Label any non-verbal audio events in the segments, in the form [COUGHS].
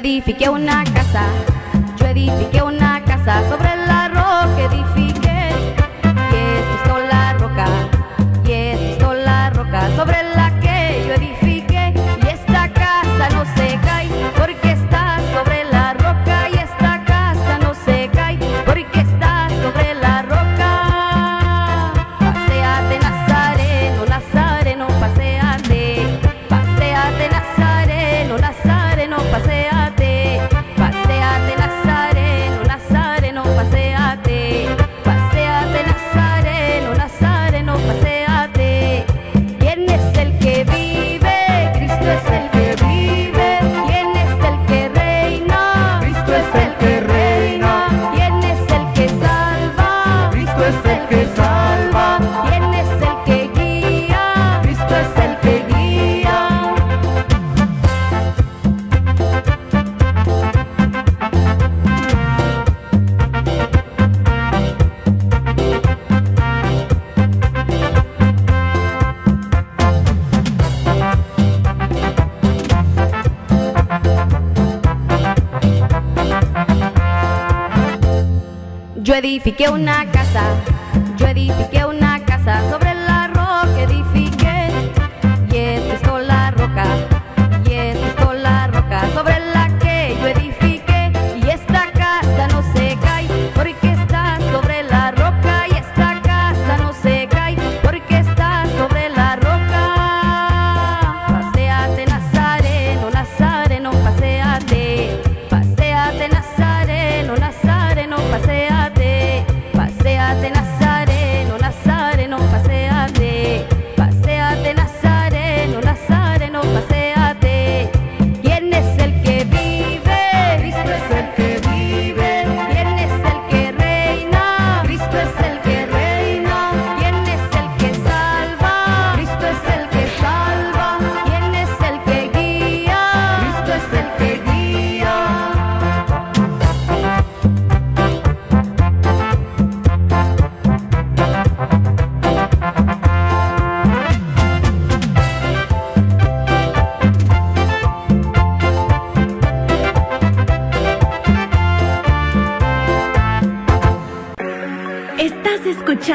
Edifiqué una casa, Yo edifiqué una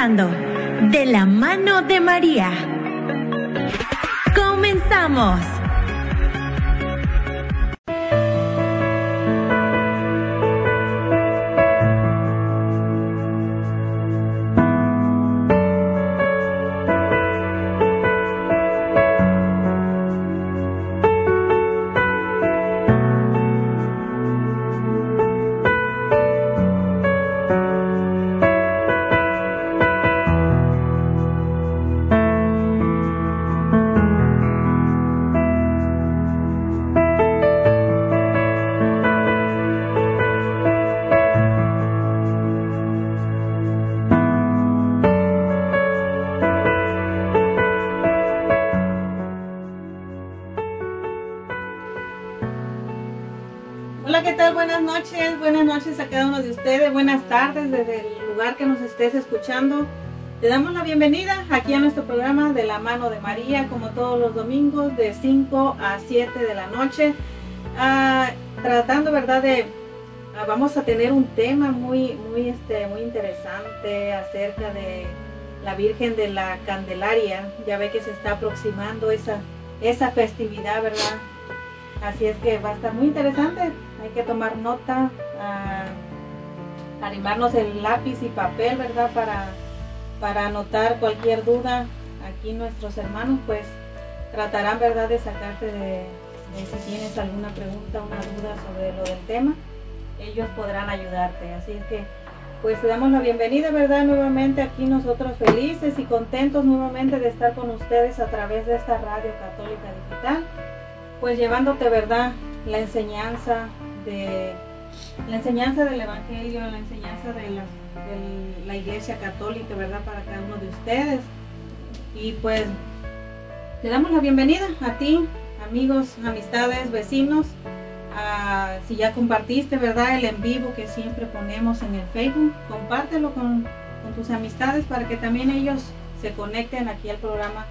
De la mano de María. Comenzamos. Noches, buenas noches a cada uno de ustedes, buenas tardes desde el lugar que nos estés escuchando. Te damos la bienvenida aquí a nuestro programa de la mano de María, como todos los domingos de 5 a 7 de la noche, Ah, tratando, ¿verdad? De ah, vamos a tener un tema muy, muy, este, muy interesante acerca de la Virgen de la Candelaria. Ya ve que se está aproximando esa, esa festividad, ¿verdad? Así es que va a estar muy interesante. Hay que tomar nota, ah, animarnos el lápiz y papel, ¿verdad? Para, para anotar cualquier duda. Aquí nuestros hermanos pues tratarán, ¿verdad? De sacarte de, de si tienes alguna pregunta, una duda sobre lo del tema. Ellos podrán ayudarte. Así es que pues te damos la bienvenida, ¿verdad? Nuevamente aquí nosotros felices y contentos nuevamente de estar con ustedes a través de esta radio católica digital pues llevándote, ¿verdad? La enseñanza de la enseñanza del evangelio, la enseñanza de la, iglesia católica, ¿verdad? Para cada uno de ustedes. Y pues te damos la bienvenida a ti, amigos, amistades, vecinos. Si ya compartiste, ¿verdad? El en vivo que siempre ponemos en el Facebook, compártelo con tus amistades para que también ellos se conecten aquí al programa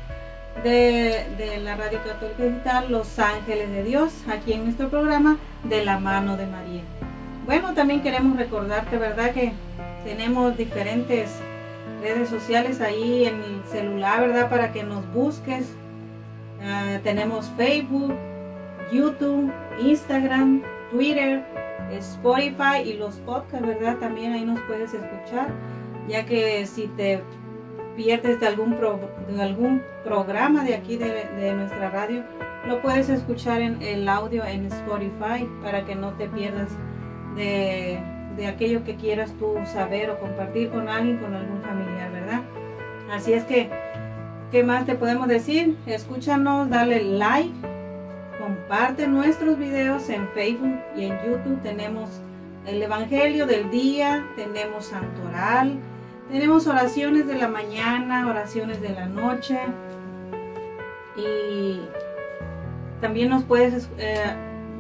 de, la Radio Católica Digital Los Ángeles de Dios, aquí en nuestro programa De la mano de María. Bueno, también queremos recordarte, ¿verdad? Que tenemos diferentes redes sociales ahí en el celular, ¿verdad? Para que nos busques. Uh, tenemos Facebook, YouTube, Instagram, Twitter, Spotify y los podcasts, ¿verdad? También ahí nos puedes escuchar, ya que si te pierdes de algún, pro, de algún programa de aquí de, de, nuestra radio, lo puedes escuchar en el audio en Spotify para que no te pierdas de, de aquello que quieras tú saber o compartir con alguien, con algún familiar, ¿verdad? Así es que, ¿qué más te podemos decir? Escúchanos, dale like, comparte nuestros videos en Facebook y en YouTube. Tenemos el Evangelio del día, tenemos Santoral, tenemos oraciones de la mañana, oraciones de la noche. Y también nos puedes eh,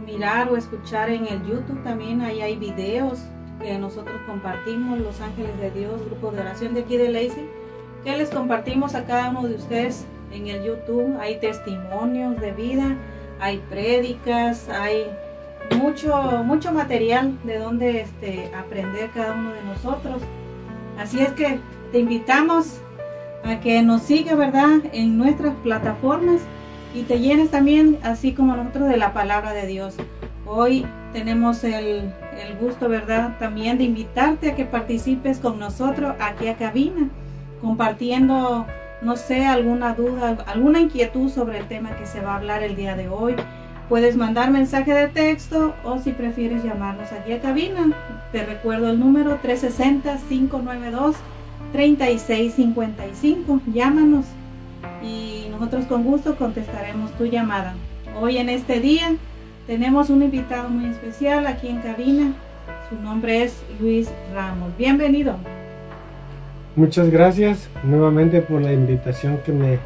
mirar o escuchar en el YouTube también. Ahí hay videos que nosotros compartimos, Los Ángeles de Dios, grupo de oración de aquí de Lacey, que les compartimos a cada uno de ustedes en el YouTube. Hay testimonios de vida, hay prédicas, hay mucho, mucho material de donde este, aprender cada uno de nosotros. Así es que te invitamos a que nos siga, ¿verdad?, en nuestras plataformas y te llenes también, así como nosotros, de la palabra de Dios. Hoy tenemos el, el, gusto, ¿verdad?, también de invitarte a que participes con nosotros aquí a cabina, compartiendo, no sé, alguna duda, alguna inquietud sobre el tema que se va a hablar el día de hoy. Puedes mandar mensaje de texto o si prefieres llamarnos aquí a cabina. Te recuerdo el número 360-592-3655. Llámanos y nosotros con gusto contestaremos tu llamada. Hoy en este día tenemos un invitado muy especial aquí en cabina. Su nombre es Luis Ramos. Bienvenido. Muchas gracias nuevamente por la invitación que me,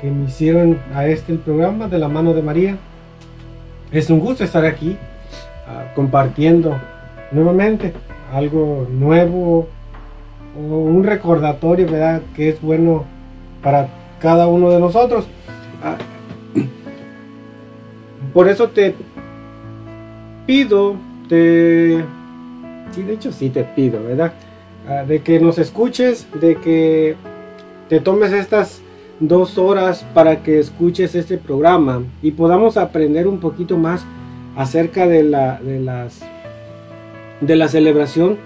que me hicieron a este el programa de la mano de María. Es un gusto estar aquí uh, compartiendo nuevamente algo nuevo o un recordatorio, ¿verdad? Que es bueno para cada uno de nosotros. Uh, [CLEARS THROAT] por eso te pido, te... Sí, de hecho sí te pido, ¿verdad? Uh, de que nos escuches, de que te tomes estas dos horas para que escuches este programa y podamos aprender un poquito más acerca de la, de las, de la celebración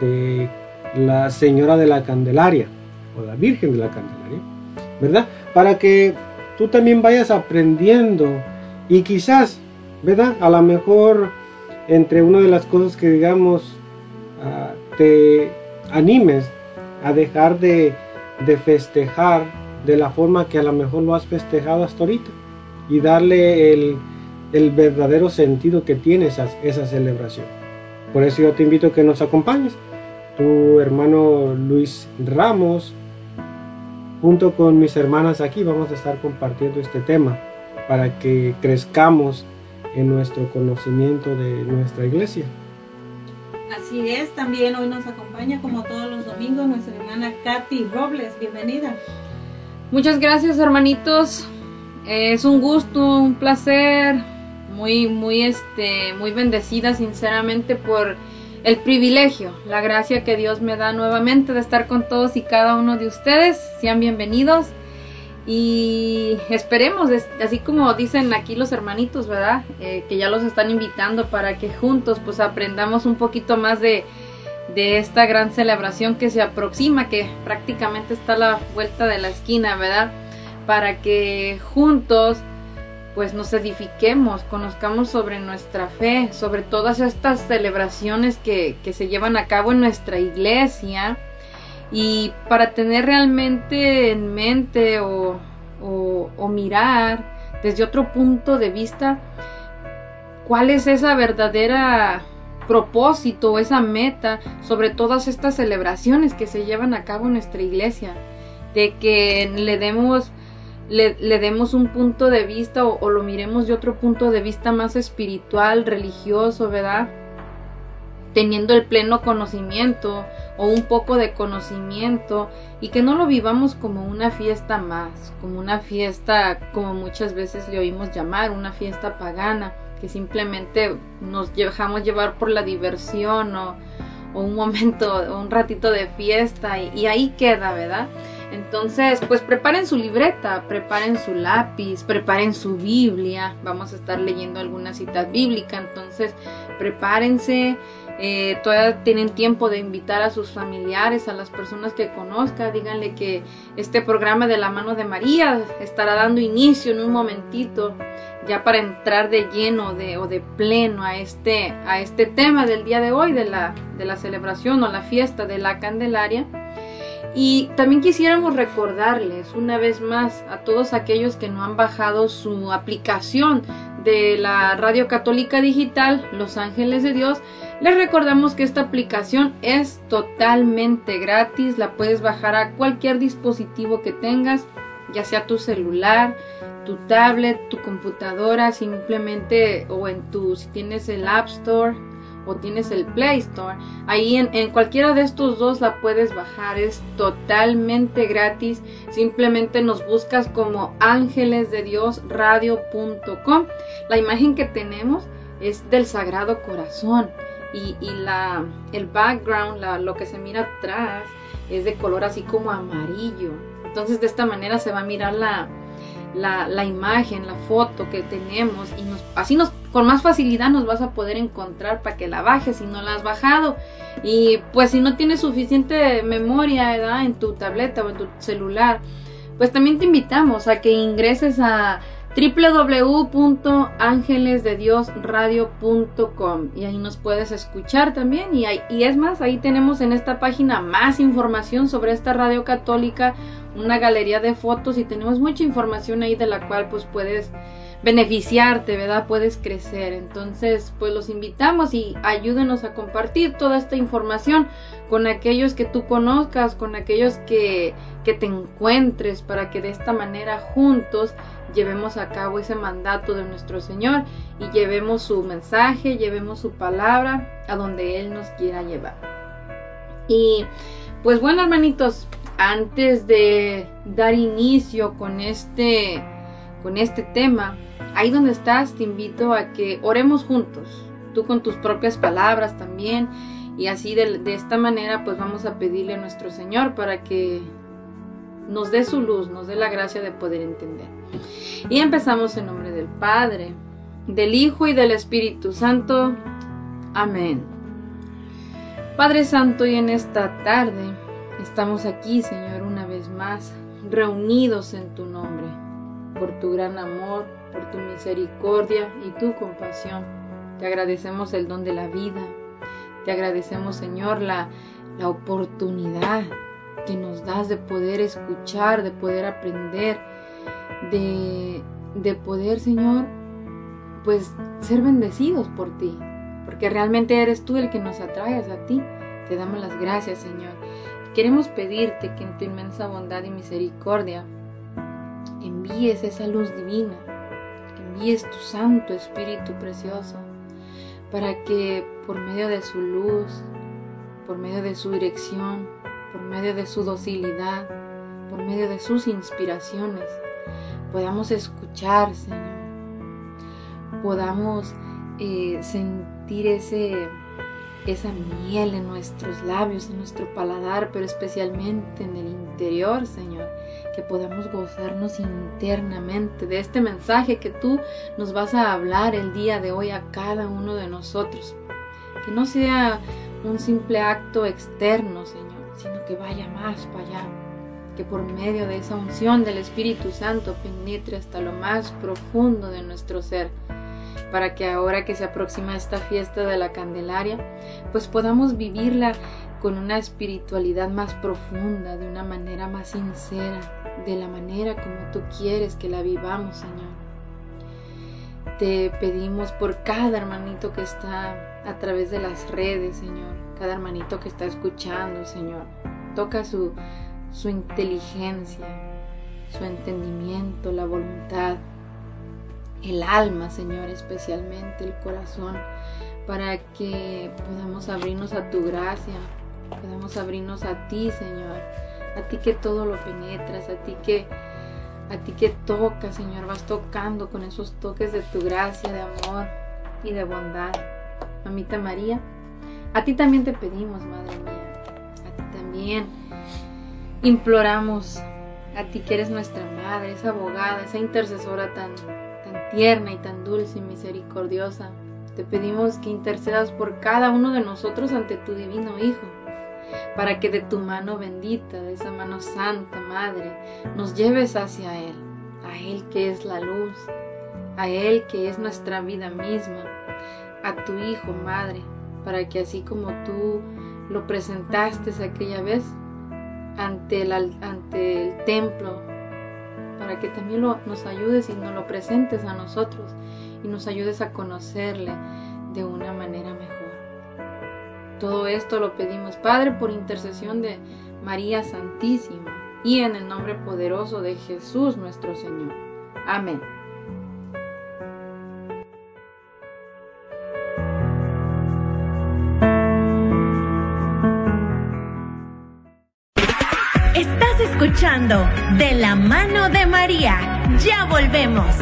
de la Señora de la Candelaria o la Virgen de la Candelaria, ¿verdad? Para que tú también vayas aprendiendo y quizás, ¿verdad? A lo mejor entre una de las cosas que digamos uh, te animes a dejar de, de festejar de la forma que a lo mejor lo has festejado hasta ahorita y darle el, el verdadero sentido que tiene esa, esa, celebración. Por eso yo te invito a que nos acompañes. Tu hermano Luis Ramos, junto con mis hermanas aquí, vamos a estar compartiendo este tema para que crezcamos en nuestro conocimiento de nuestra iglesia. Así es, también hoy nos acompaña como todos los domingos nuestra hermana Katy Robles. Bienvenida. Muchas gracias, hermanitos. Es un gusto, un placer, muy, muy, este, muy bendecida, sinceramente, por el privilegio, la gracia que Dios me da nuevamente de estar con todos y cada uno de ustedes. Sean bienvenidos y esperemos, así como dicen aquí los hermanitos, ¿verdad? Eh, que ya los están invitando para que juntos, pues, aprendamos un poquito más de de esta gran celebración que se aproxima, que prácticamente está a la vuelta de la esquina, ¿verdad? Para que juntos pues nos edifiquemos, conozcamos sobre nuestra fe, sobre todas estas celebraciones que, que se llevan a cabo en nuestra iglesia y para tener realmente en mente o, o, o mirar desde otro punto de vista cuál es esa verdadera propósito, esa meta sobre todas estas celebraciones que se llevan a cabo en nuestra iglesia, de que le demos, le, le demos un punto de vista o, o, lo miremos de otro punto de vista más espiritual, religioso, ¿verdad? Teniendo el pleno conocimiento o un poco de conocimiento y que no lo vivamos como una fiesta más, como una fiesta como muchas veces le oímos llamar, una fiesta pagana, que simplemente nos dejamos llevar por la diversión o, un momento, un ratito de fiesta y, y ahí queda, ¿verdad? Entonces, pues preparen su libreta, preparen su lápiz, preparen su Biblia. Vamos a estar leyendo alguna cita bíblica, entonces prepárense. Eh, todavía tienen tiempo de invitar a sus familiares, a las personas que conozcan, díganle que este programa de la mano de María estará dando inicio en un momentito, ya para entrar de lleno de, o de pleno a este, a este tema del día de hoy, de la, de la celebración o la fiesta de la Candelaria. Y también quisiéramos recordarles una vez más a todos aquellos que no han bajado su aplicación de la Radio Católica Digital Los Ángeles de Dios, les recordamos que esta aplicación es totalmente gratis, la puedes bajar a cualquier dispositivo que tengas, ya sea tu celular, tu tablet, tu computadora, simplemente o en tu si tienes el App Store o tienes el Play Store, ahí en, cualquiera de estos dos la puedes bajar, es totalmente gratis, simplemente nos buscas como ángeles de Dios radio.com. La imagen que tenemos es del Sagrado Corazón y, la, el background, lo que se mira atrás, es de color así como amarillo. Entonces de esta manera se va a mirar la, la, imagen, la foto que tenemos y nos, así nos con más facilidad nos vas a poder encontrar para que la bajes si no la has bajado. Y pues si no tienes suficiente memoria en tu tableta o en tu celular, pues también te invitamos a que ingreses a www.angelesdediosradio.com y ahí nos puedes escuchar también y, y es más, ahí tenemos en esta página más información sobre esta radio católica, una galería de fotos y tenemos mucha información ahí de la cual pues puedes beneficiarte, ¿verdad? Puedes crecer. Entonces, pues los invitamos y ayúdenos a compartir toda esta información con aquellos que tú conozcas, con aquellos que, que te encuentres, para que de esta manera juntos llevemos a cabo ese mandato de nuestro Señor y llevemos su mensaje, llevemos su palabra a donde Él nos quiera llevar. Y pues bueno, hermanitos, antes de dar inicio con este con este tema, ahí donde estás te invito a que oremos juntos, tú con tus propias palabras también, y así de, esta manera pues vamos a pedirle a nuestro Señor para que nos dé su luz, nos dé la gracia de poder entender. Y empezamos en nombre del Padre, del Hijo y del Espíritu Santo. Amén. Padre Santo, y en esta tarde estamos aquí, Señor, una vez más, reunidos en tu nombre, por tu gran amor, por tu misericordia y tu compasión. Te agradecemos el don de la vida. Te agradecemos, Señor, la, la oportunidad que nos das de poder escuchar, de poder aprender, de, de poder, Señor, pues ser bendecidos por ti, porque realmente eres tú el que nos atraes a ti. Te damos las gracias, Señor. Queremos pedirte que en tu inmensa bondad y misericordia envíes esa luz divina envíes tu Santo Espíritu Precioso para que por medio de su luz, por medio de su dirección, por medio de su docilidad, por medio de sus inspiraciones, podamos escuchar, Señor, podamos eh, sentir ese, esa miel en nuestros labios, en nuestro paladar, pero especialmente en el interior, Señor. Que podamos gozarnos internamente de este mensaje que tú nos vas a hablar el día de hoy a cada uno de nosotros. Que no sea un simple acto externo, Señor, sino que vaya más para allá. Que por medio de esa unción del Espíritu Santo penetre hasta lo más profundo de nuestro ser para que ahora que se aproxima esta fiesta de la Candelaria, pues podamos vivirla con una espiritualidad más profunda, de una manera más sincera, de la manera como tú quieres que la vivamos, Señor. Te pedimos por cada hermanito que está a través de las redes, Señor, cada hermanito que está escuchando, Señor. Toca su, su inteligencia, su entendimiento, la voluntad, el alma, Señor, especialmente el corazón, para que podamos abrirnos a tu gracia, Podemos abrirnos a ti, Señor. A ti que todo lo penetras, a ti que a ti que tocas, Señor, vas tocando con esos toques de tu gracia, de amor y de bondad. Mamita María, a ti también te pedimos, Madre mía. A ti también imploramos a ti que eres nuestra madre, esa abogada, esa intercesora tan, tierna y tan dulce y misericordiosa. Te pedimos que intercedas por cada uno de nosotros ante tu divino Hijo, para que de tu mano bendita, de esa mano santa, Madre, nos lleves hacia Él, a Él que es la luz, a Él que es nuestra vida misma, a tu Hijo, Madre, para que así como tú lo presentaste aquella vez ante el, ante el templo, para que también nos ayudes y nos lo presentes a nosotros y nos ayudes a conocerle de una manera mejor. Todo esto lo pedimos, Padre, por intercesión de María Santísima y en el nombre poderoso de Jesús nuestro Señor. Amén. De la mano de María. Ya volvemos.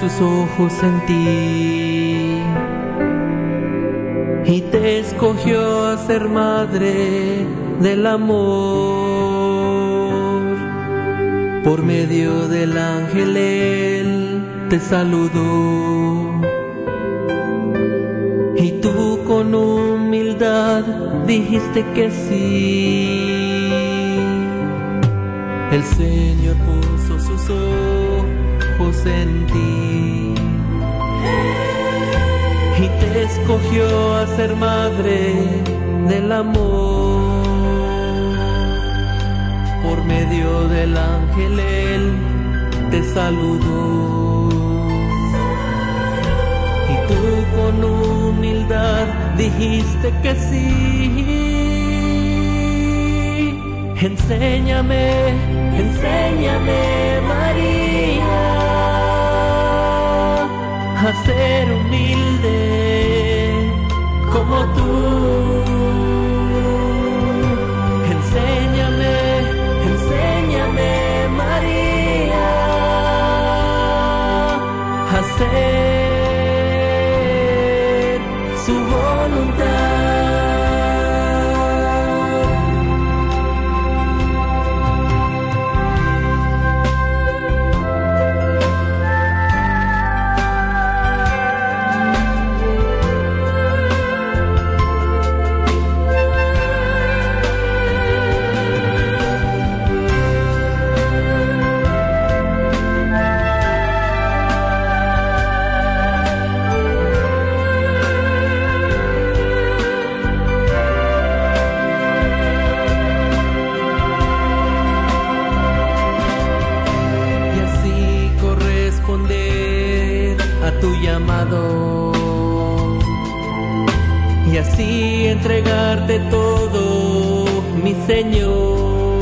Sus ojos en ti y te escogió a ser madre del amor. Por medio del ángel Él te saludó y tú con humildad dijiste que sí. El Señor puso sus ojos en ti escogió a ser madre del amor. Por medio del ángel Él te saludó y tú con humildad dijiste que sí. Enséñame, enséñame María a ser humilde como tú. Enséñame, enséñame María a entregarte todo mi Señor.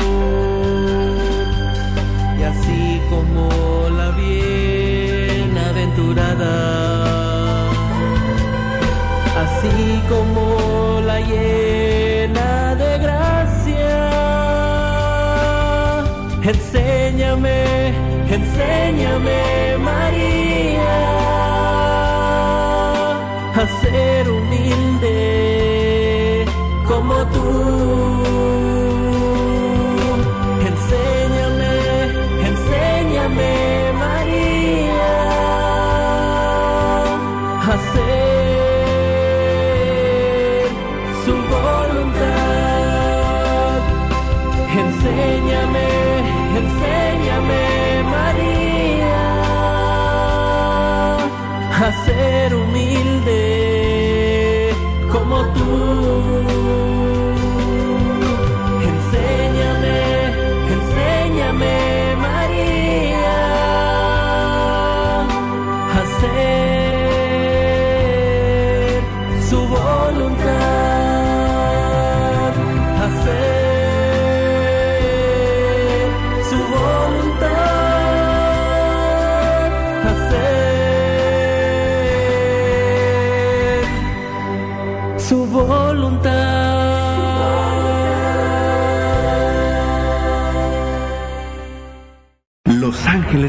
Y así como la bienaventurada así como la llena de gracia Enséñame, enséñame María a ser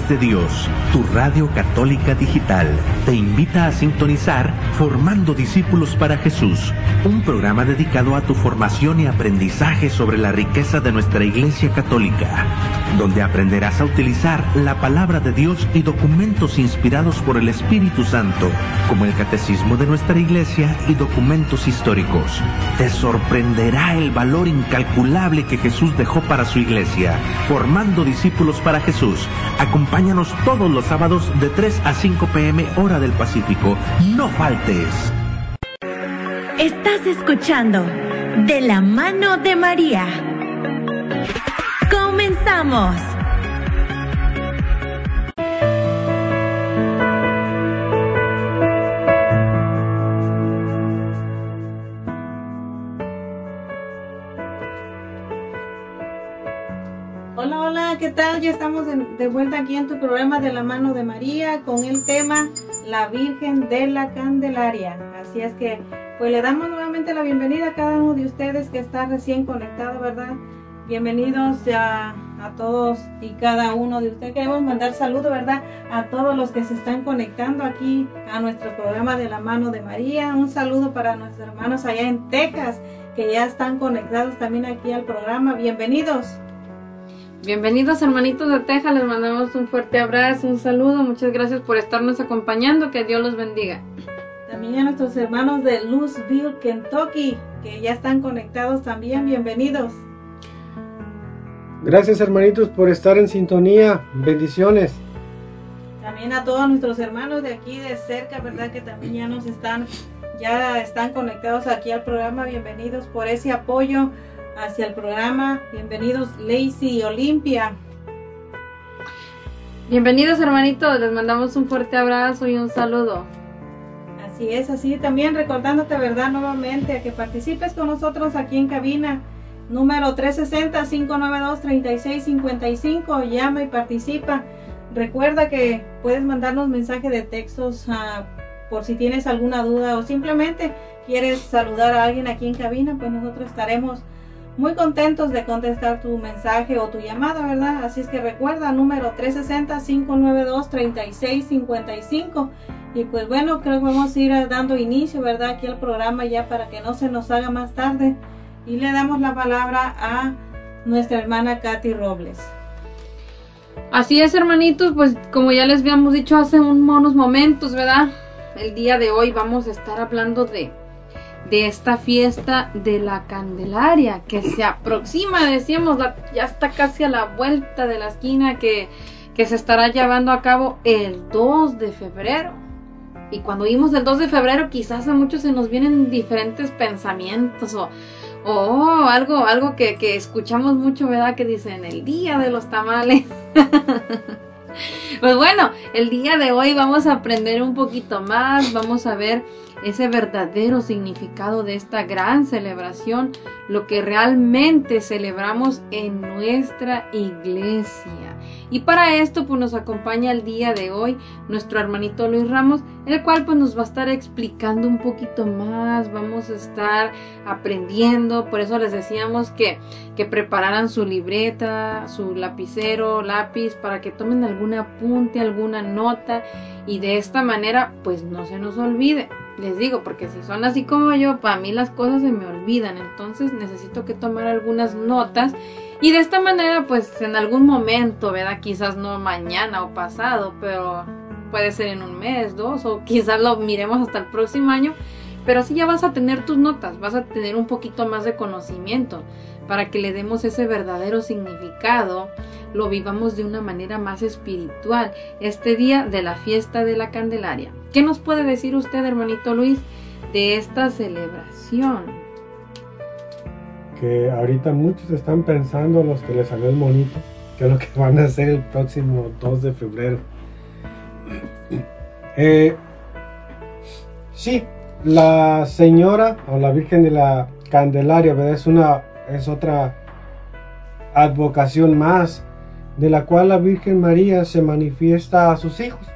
De Dios, tu radio católica digital, te invita a sintonizar Formando Discípulos para Jesús, un programa dedicado a tu formación y aprendizaje sobre la riqueza de nuestra Iglesia Católica, donde aprenderás a utilizar la palabra de Dios y documentos inspirados por el Espíritu Santo, como el Catecismo de nuestra Iglesia y documentos históricos. Te sorprenderá el valor incalculable que Jesús dejó para su Iglesia, formando discípulos para Jesús. Acompáñanos todos los sábados de 3 a 5 pm hora del Pacífico. No faltes. Estás escuchando De la mano de María. Hola, hola, ¿qué tal? Ya estamos de, de vuelta aquí en tu programa de la mano de María con el tema La Virgen de la Candelaria. Así es que, pues le damos nuevamente la bienvenida a cada uno de ustedes que está recién conectado, ¿verdad? Bienvenidos a, a todos y cada uno de ustedes. Queremos mandar saludos, ¿verdad? A todos los que se están conectando aquí a nuestro programa de la mano de María. Un saludo para nuestros hermanos allá en Texas que ya están conectados también aquí al programa. Bienvenidos. Bienvenidos hermanitos de Texas, les mandamos un fuerte abrazo, un saludo, muchas gracias por estarnos acompañando, que Dios los bendiga. También a nuestros hermanos de Louisville, Kentucky, que ya están conectados también, bienvenidos. Gracias hermanitos por estar en sintonía. Bendiciones. También a todos nuestros hermanos de aquí de cerca, ¿verdad? Que también ya nos están, ya están conectados aquí al programa. Bienvenidos por ese apoyo hacia el programa. Bienvenidos Lacey y Olimpia. Bienvenidos hermanitos, les mandamos un fuerte abrazo y un saludo. Así es, así también recordándote, ¿verdad? Nuevamente a que participes con nosotros aquí en cabina. Número 360-592-3655. Llama y participa. Recuerda que puedes mandarnos mensaje de textos ah, por si tienes alguna duda o simplemente quieres saludar a alguien aquí en cabina, pues nosotros estaremos muy contentos de contestar tu mensaje o tu llamada, ¿verdad? Así es que recuerda, número 360-592-3655. Y pues bueno, creo que vamos a ir dando inicio, ¿verdad? Aquí al programa ya para que no se nos haga más tarde. Y le damos la palabra a nuestra hermana Katy Robles. Así es hermanitos, pues como ya les habíamos dicho hace unos momentos, ¿verdad? El día de hoy vamos a estar hablando de de esta fiesta de la Candelaria que se aproxima, decíamos, ya está casi a la vuelta de la esquina que, que se estará llevando a cabo el 2 de febrero. Y cuando vimos el 2 de febrero, quizás a muchos se nos vienen diferentes pensamientos o, o algo, algo que, que escuchamos mucho, ¿verdad? Que dicen el día de los tamales. [LAUGHS] Pues bueno, el día de hoy vamos a aprender un poquito más, vamos a ver ese verdadero significado de esta gran celebración, lo que realmente celebramos en nuestra iglesia. Y para esto pues nos acompaña el día de hoy nuestro hermanito Luis Ramos, el cual pues nos va a estar explicando un poquito más, vamos a estar aprendiendo, por eso les decíamos que, que prepararan su libreta, su lapicero, lápiz, para que tomen algún apunte, alguna nota y de esta manera pues no se nos olvide. Les digo, porque si son así como yo, para mí las cosas se me olvidan, entonces necesito que tomar algunas notas. Y de esta manera pues en algún momento, ¿verdad? Quizás no mañana o pasado, pero puede ser en un mes, dos o quizás lo miremos hasta el próximo año, pero así ya vas a tener tus notas, vas a tener un poquito más de conocimiento para que le demos ese verdadero significado, lo vivamos de una manera más espiritual, este día de la fiesta de la Candelaria. ¿Qué nos puede decir usted, hermanito Luis, de esta celebración? Que ahorita muchos están pensando, los que les salió el monito, que es lo que van a hacer el próximo 2 de febrero. [CLEARS THROAT] Eh, sí, la señora o la Virgen de la Candelaria, ¿verdad? Es una, es otra advocación más de la cual la Virgen María se manifiesta a sus hijos.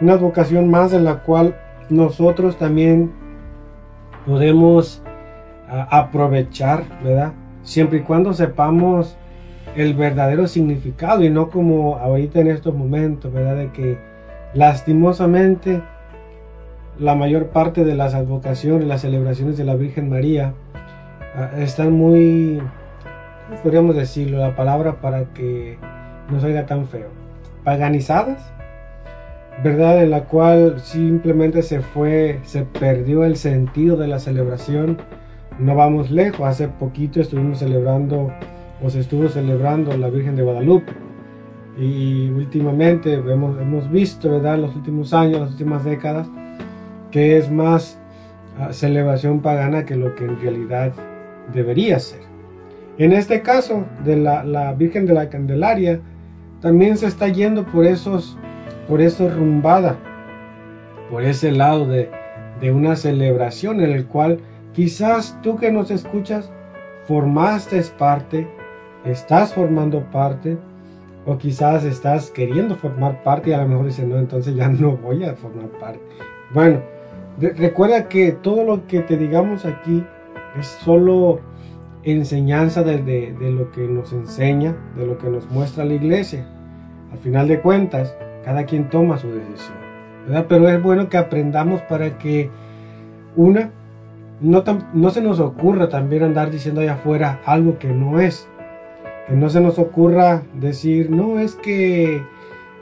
Una advocación más en la cual nosotros también podemos uh, aprovechar, ¿verdad? Siempre y cuando sepamos el verdadero significado y no como ahorita en estos momentos, ¿verdad? De que lastimosamente la mayor parte de las advocaciones, las celebraciones de la Virgen María uh, están muy, ¿cómo podríamos decirlo? La palabra para que no salga tan feo. Paganizadas, ¿verdad? En la cual simplemente se fue, se perdió el sentido de la celebración. No vamos lejos, hace poquito estuvimos celebrando o se estuvo celebrando la Virgen de Guadalupe. Y últimamente hemos, hemos visto, ¿verdad? Los últimos años, las últimas décadas, que es más uh, celebración pagana que lo que en realidad debería ser. En este caso de la, Virgen de la Candelaria, también se está yendo por esos, por eso rumbada, por ese lado de, una celebración en el cual quizás tú que nos escuchas formaste parte, estás formando parte, o quizás estás queriendo formar parte y a lo mejor dices, no, entonces ya no voy a formar parte. Bueno, recuerda que todo lo que te digamos aquí es solo enseñanza de, de, de, lo que nos enseña, de lo que nos muestra la iglesia. Al final de cuentas, cada quien toma su decisión, ¿verdad? Pero es bueno que aprendamos para que una, no, no se nos ocurra también andar diciendo allá afuera algo que no es. Que no se nos ocurra decir, no, es que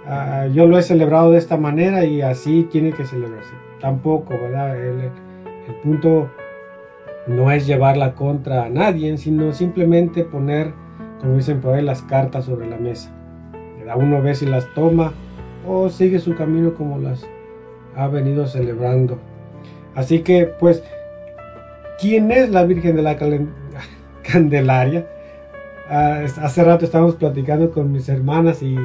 uh, yo lo he celebrado de esta manera y así tiene que celebrarse. Tampoco, ¿verdad? El, el punto no es llevarla contra a nadie, sino simplemente poner, como dicen por ahí, las cartas sobre la mesa. Cada uno ve si las toma o sigue su camino como las ha venido celebrando. Así que, pues, ¿quién es la Virgen de la [LAUGHS] Candelaria? Uh, hace rato estábamos platicando con mis hermanas y,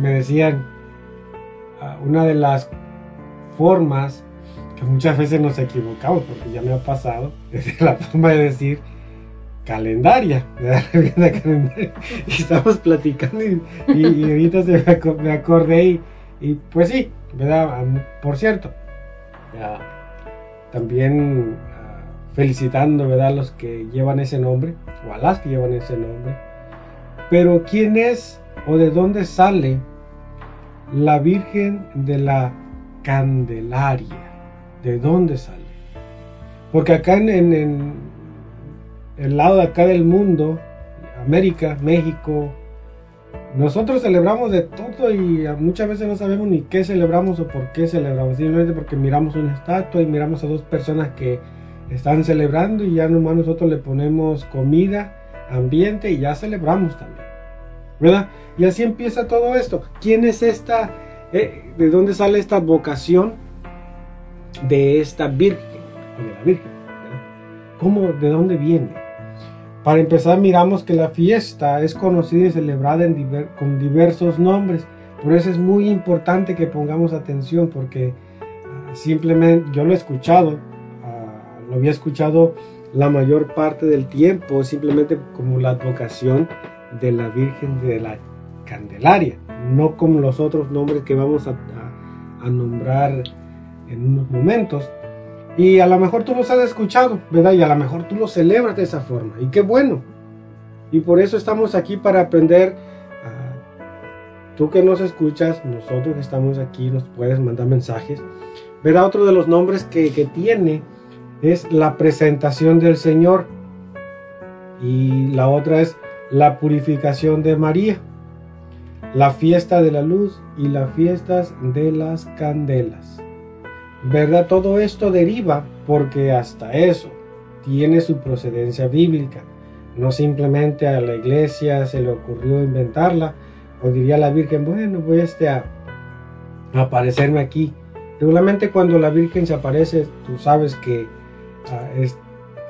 me decían uh, una de las formas que muchas veces nos equivocamos, porque ya me ha pasado, [LAUGHS] es la forma de decir calendaria, [LAUGHS] y estamos platicando y, ahorita se me, acordé y, y, pues sí, ¿verdad? Por cierto, también uh, felicitando, ¿verdad? A los que llevan ese nombre, o a las que llevan ese nombre, pero ¿quién es o de dónde sale la Virgen de la Candelaria? ¿De dónde sale? Porque acá en, el lado de acá del mundo, América, México, nosotros celebramos de todo y muchas veces no sabemos ni qué celebramos o por qué celebramos. Simplemente porque miramos una estatua y miramos a dos personas que están celebrando y ya nomás nosotros le ponemos comida, ambiente y ya celebramos también. ¿Verdad? Y así empieza todo esto. ¿Quién es esta? Eh, ¿De dónde sale esta vocación de esta Virgen? De la Virgen. ¿Cómo? ¿De dónde viene? Para empezar, miramos que la fiesta es conocida y celebrada con diversos nombres. Por eso es muy importante que pongamos atención porque uh, simplemente yo lo he escuchado, uh, lo había escuchado la mayor parte del tiempo, simplemente como la advocación de la Virgen de la Candelaria, no como los otros nombres que vamos a nombrar en unos momentos. Y a lo mejor tú los has escuchado, ¿verdad? Y a lo mejor tú los celebras de esa forma. Y qué bueno. Y por eso estamos aquí para aprender. Uh, tú que nos escuchas, nosotros que estamos aquí, nos puedes mandar mensajes. ¿Verdad? Otro de los nombres que, que tiene es la presentación del Señor. Y la otra es la purificación de María. La fiesta de la luz y las fiestas de las candelas. ¿Verdad? Todo esto deriva porque hasta eso tiene su procedencia bíblica. no simplemente a la iglesia se le ocurrió inventarla, o diría la Virgen, bueno, voy este a, aparecerme aquí. Regularmente cuando la Virgen se aparece, tú sabes que ah,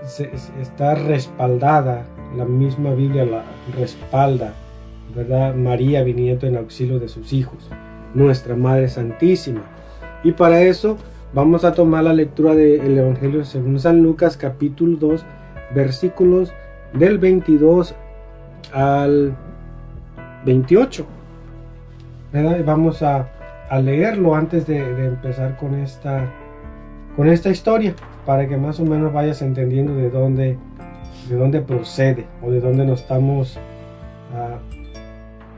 se- está respaldada, la misma Biblia la respalda, ¿verdad? María viniendo en auxilio de sus hijos, nuestra Madre Santísima. Y para eso vamos a tomar la lectura del Evangelio según San Lucas capítulo 2, versículos del 22 al 28. ¿verdad? Y Vamos a, leerlo antes de, de empezar con esta, con esta historia, para que más o menos vayas entendiendo de dónde, de dónde procede o de dónde nos estamos ah,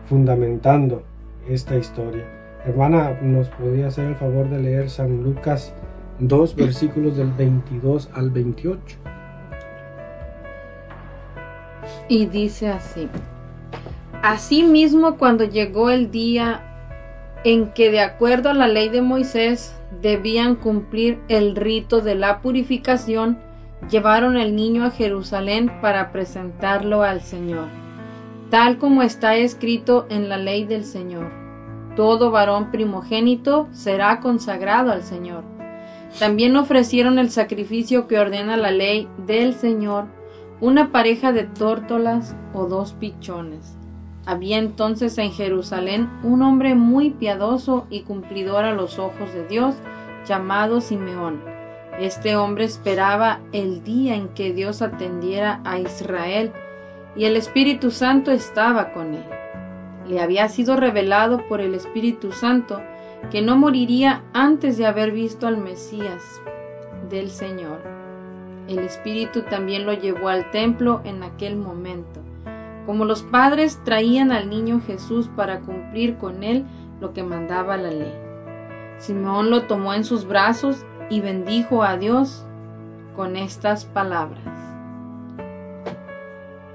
fundamentando esta historia. Hermana, ¿nos podría hacer el favor de leer San Lucas 2, versículos del 22 al 28? Y dice así. Asimismo, cuando llegó el día en que de acuerdo a la ley de Moisés debían cumplir el rito de la purificación, llevaron el niño a Jerusalén para presentarlo al Señor, tal como está escrito en la ley del Señor. Todo varón primogénito será consagrado al Señor. También ofrecieron el sacrificio que ordena la ley del Señor, una pareja de tórtolas o dos pichones. Había entonces en Jerusalén un hombre muy piadoso y cumplidor a los ojos de Dios, llamado Simeón. Este hombre esperaba el día en que Dios atendiera a Israel, y el Espíritu Santo estaba con él. Le había sido revelado por el Espíritu Santo que no moriría antes de haber visto al Mesías del Señor. El Espíritu también lo llevó al templo en aquel momento. Como los padres traían al niño Jesús para cumplir con él lo que mandaba la ley. Simeón lo tomó en sus brazos y bendijo a Dios con estas palabras.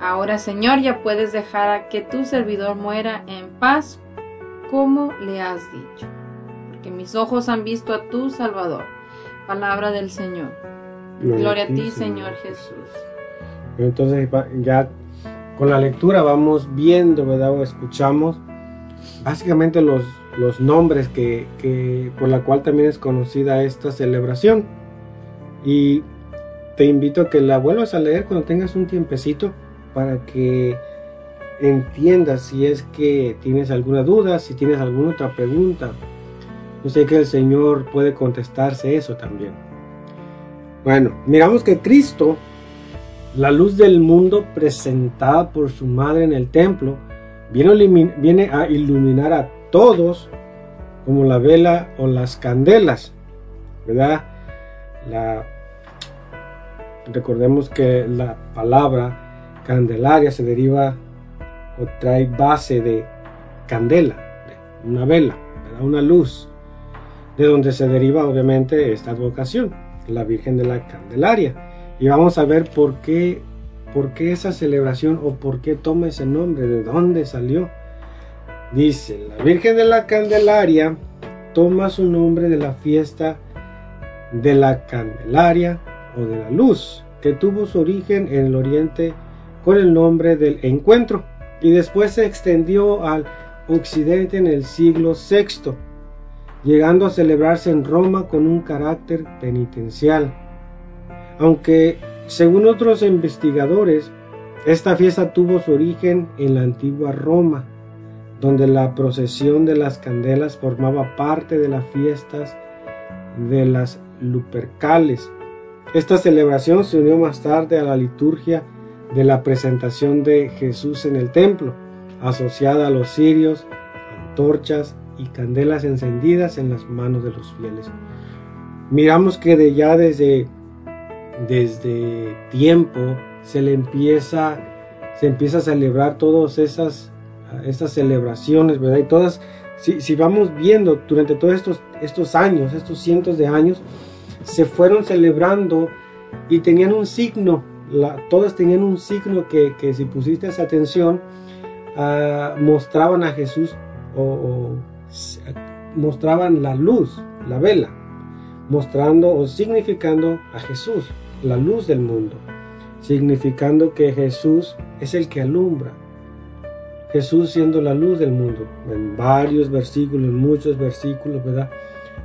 Ahora, Señor, ya puedes dejar a que tu servidor muera en paz, como le has dicho, porque mis ojos han visto a tu Salvador. Palabra del Señor. Gloria a ti, Señor Jesús. Entonces ya con la lectura vamos viendo, ¿verdad? O escuchamos básicamente los, los nombres que, que- por la cual también es conocida esta celebración. Y te invito a que la vuelvas a leer cuando tengas un tiempecito para que entiendas si es que tienes alguna duda, si tienes alguna otra pregunta. Yo sé que el Señor puede contestarse eso también. Bueno, miramos que Cristo la luz del mundo presentada por su madre en el templo viene a, iluminar a todos como la vela o las candelas, ¿verdad? Recordemos que la palabra candelaria se deriva o trae base de candela, de una vela, una luz, de donde se deriva obviamente esta advocación, la Virgen de la Candelaria. Y vamos a ver por qué, por qué esa celebración o por qué toma ese nombre, de dónde salió. Dice, la Virgen de la Candelaria toma su nombre de la fiesta de la Candelaria o de la Luz, que tuvo su origen en el Oriente con el nombre del Encuentro y después se extendió al Occidente en el siglo VI, llegando a celebrarse en Roma con un carácter penitencial aunque según otros investigadores, esta fiesta tuvo su origen en la antigua Roma, donde la procesión de las candelas formaba parte de las fiestas de las Lupercales. Esta celebración se unió más tarde a la liturgia de la presentación de Jesús en el templo, asociada a los cirios, antorchas y candelas encendidas en las manos de los fieles. Miramos que de ya desde desde tiempo se le empieza se empieza a celebrar todas esas celebraciones verdad y todas si, si vamos viendo durante todos estos estos años estos cientos de años se fueron celebrando y tenían un signo la, todas tenían un signo que, que si pusiste esa atención, ah, mostraban a Jesús o, mostraban la luz, la vela, mostrando o significando a Jesús, la luz del mundo, significando que Jesús es el que alumbra. Jesús siendo la luz del mundo, en varios versículos, muchos versículos, ¿verdad?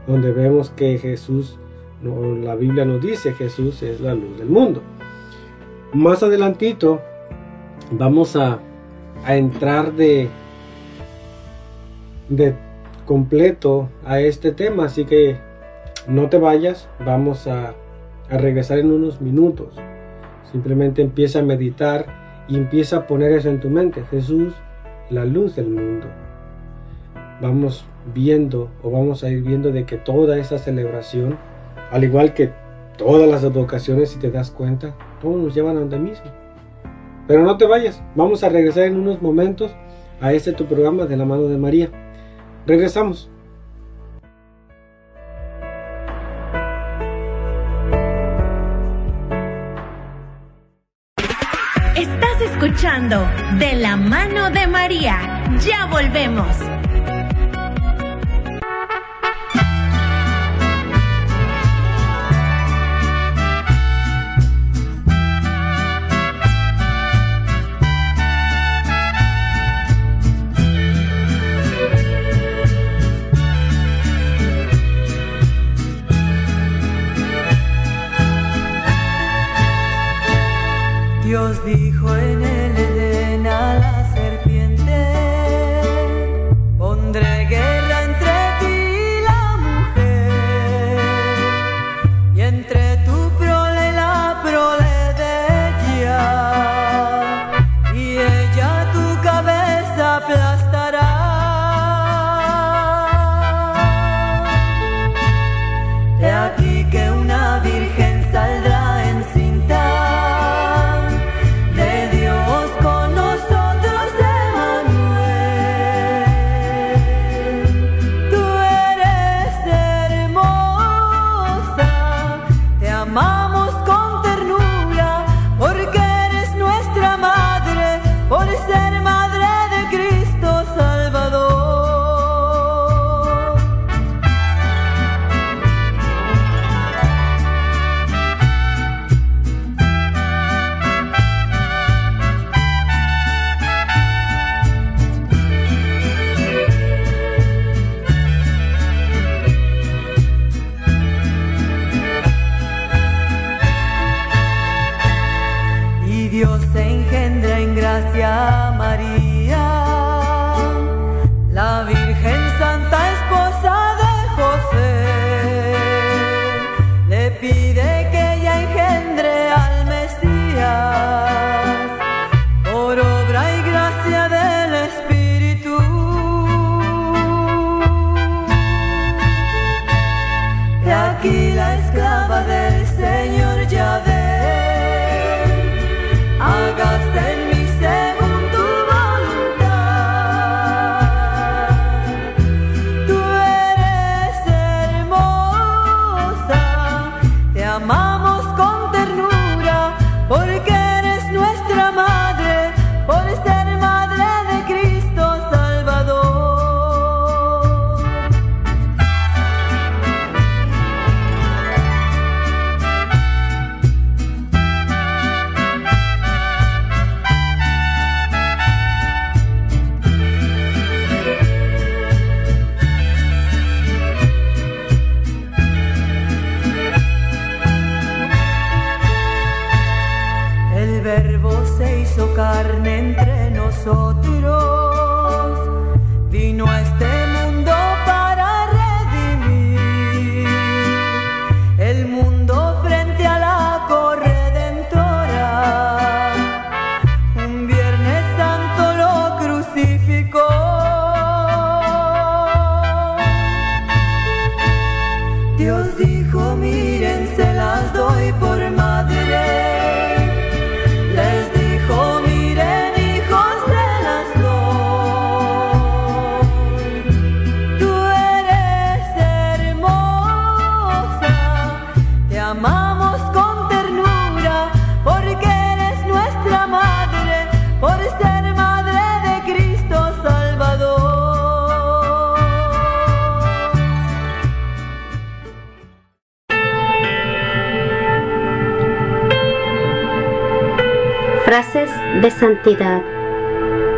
Donde vemos que Jesús, la Biblia nos dice, Jesús es la luz del mundo. Más adelantito vamos a, a entrar de, de completo a este tema, así que no te vayas, vamos a, a regresar en unos minutos. Simplemente empieza a meditar y empieza a poner eso en tu mente. Jesús, la luz del mundo. Vamos viendo o vamos a ir viendo de que toda esa celebración, al igual que todas las advocaciones, si te das cuenta, todos nos llevan a donde mismo. Pero no te vayas, vamos a regresar en unos momentos a este tu programa de la mano de María. Regresamos. Estás escuchando De la mano de María. Ya volvemos.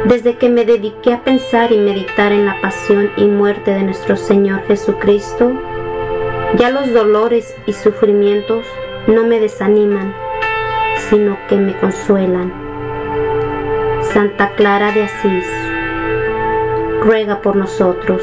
Desde que me dediqué a pensar y meditar en la pasión y muerte de nuestro Señor Jesucristo, ya los dolores y sufrimientos no me desaniman, sino que me consuelan. Santa Clara de Asís, ruega por nosotros.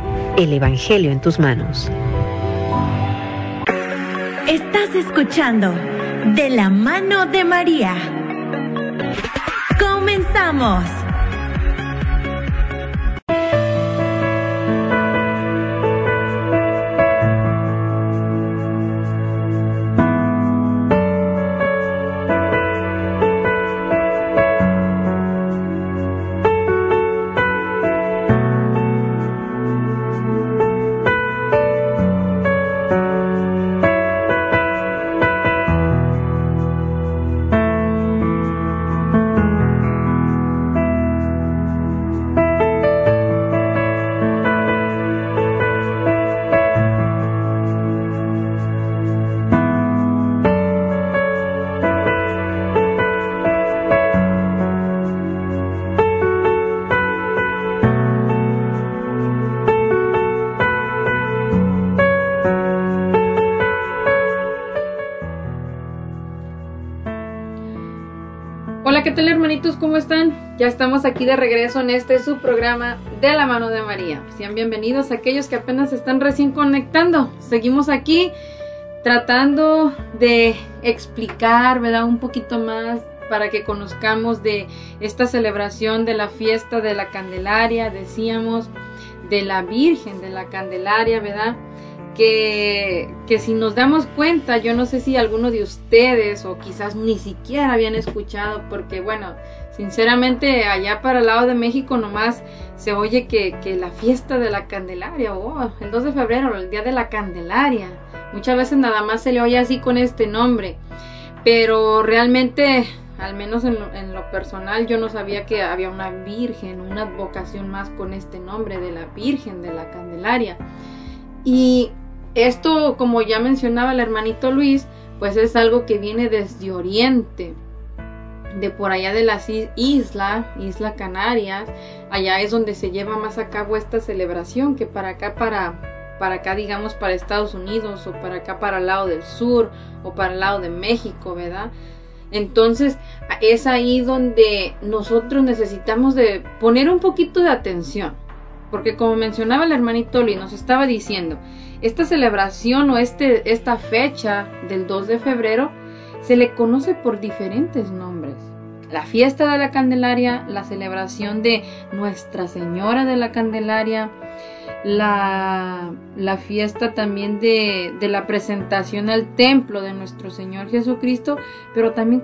El Evangelio en tus manos. Estás escuchando De la mano de María. Comenzamos. ¿Cómo están? Ya estamos aquí de regreso en este su programa de la mano de María. Sean bienvenidos aquellos que apenas están recién conectando. Seguimos aquí tratando de explicar, ¿verdad? Un poquito más para que conozcamos de esta celebración de la fiesta de la Candelaria, decíamos, de la Virgen de la Candelaria, ¿verdad? Que, que, si nos damos cuenta, yo no sé si alguno de ustedes o quizás ni siquiera habían escuchado, porque bueno, sinceramente allá para el lado de México nomás se oye que, que la fiesta de la Candelaria, oh, el 2 de febrero, el día de la Candelaria, muchas veces nada más se le oye así con este nombre, pero realmente, al menos en lo, en lo personal, yo no sabía que había una virgen, una advocación más con este nombre de la Virgen de la Candelaria. Y esto, como ya mencionaba el hermanito Luis, pues es algo que viene desde Oriente, de por allá de las islas, Isla Canarias, allá es donde se lleva más a cabo esta celebración que para acá, para, para acá, digamos, para Estados Unidos o para acá, para el lado del sur o para el lado de México, ¿verdad? Entonces es ahí donde nosotros necesitamos de poner un poquito de atención, porque como mencionaba el hermanito Luis, nos estaba diciendo, esta celebración o este, esta fecha del 2 de febrero se le conoce por diferentes nombres. La fiesta de la Candelaria, la celebración de Nuestra Señora de la Candelaria, la, fiesta también de, la presentación al templo de nuestro Señor Jesucristo, pero también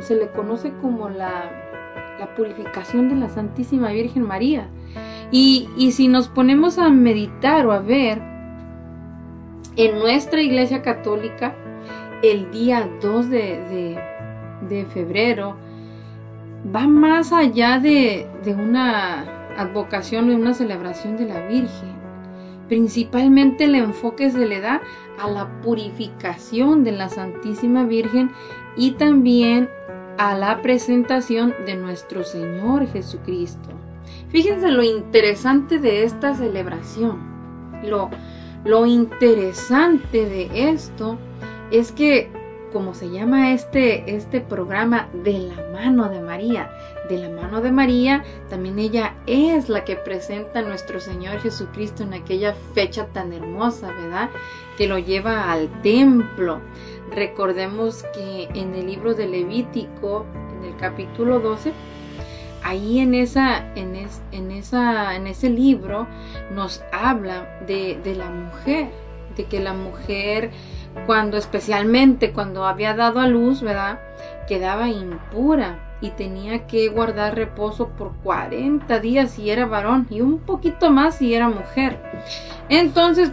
se le conoce como la purificación de la Santísima Virgen María. Y, si nos ponemos a meditar o a ver, en nuestra iglesia católica, el día 2 de, de, de febrero, va más allá de, de, una advocación o una celebración de la Virgen. Principalmente el enfoque se le da a la purificación de la Santísima Virgen y también a la presentación de nuestro Señor Jesucristo. Fíjense lo interesante de esta celebración. Lo, lo interesante de esto es que, como se llama este, este programa, de la mano de María, de la mano de María, también ella es la que presenta a nuestro Señor Jesucristo en aquella fecha tan hermosa, ¿verdad? Que lo lleva al templo. Recordemos que en el libro de Levítico, en el capítulo 12, ahí en esa, en, en, esa, en ese libro nos habla de, de la mujer, de que la mujer cuando especialmente cuando había dado a luz, ¿verdad? Quedaba impura y tenía que guardar reposo por 40 días si era varón y un poquito más si era mujer. Entonces,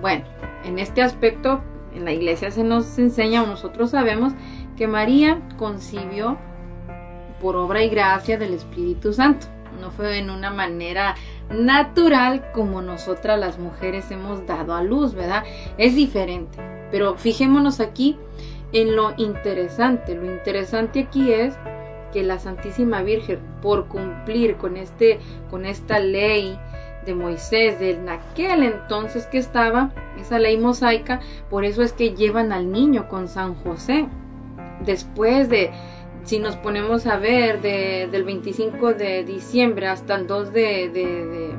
bueno, en este aspecto en la iglesia se nos enseña o nosotros sabemos que María concibió por obra y gracia del Espíritu Santo. No fue en una manera natural como nosotras las mujeres hemos dado a luz, ¿verdad? Es diferente. Pero fijémonos aquí en lo interesante. Lo interesante aquí es que la Santísima Virgen, por cumplir con, este, con esta ley de Moisés, de aquel entonces que estaba, esa ley mosaica, por eso es que llevan al niño con San José. Después de, si nos ponemos a ver, de, del 25 de diciembre hasta el 2 de, de,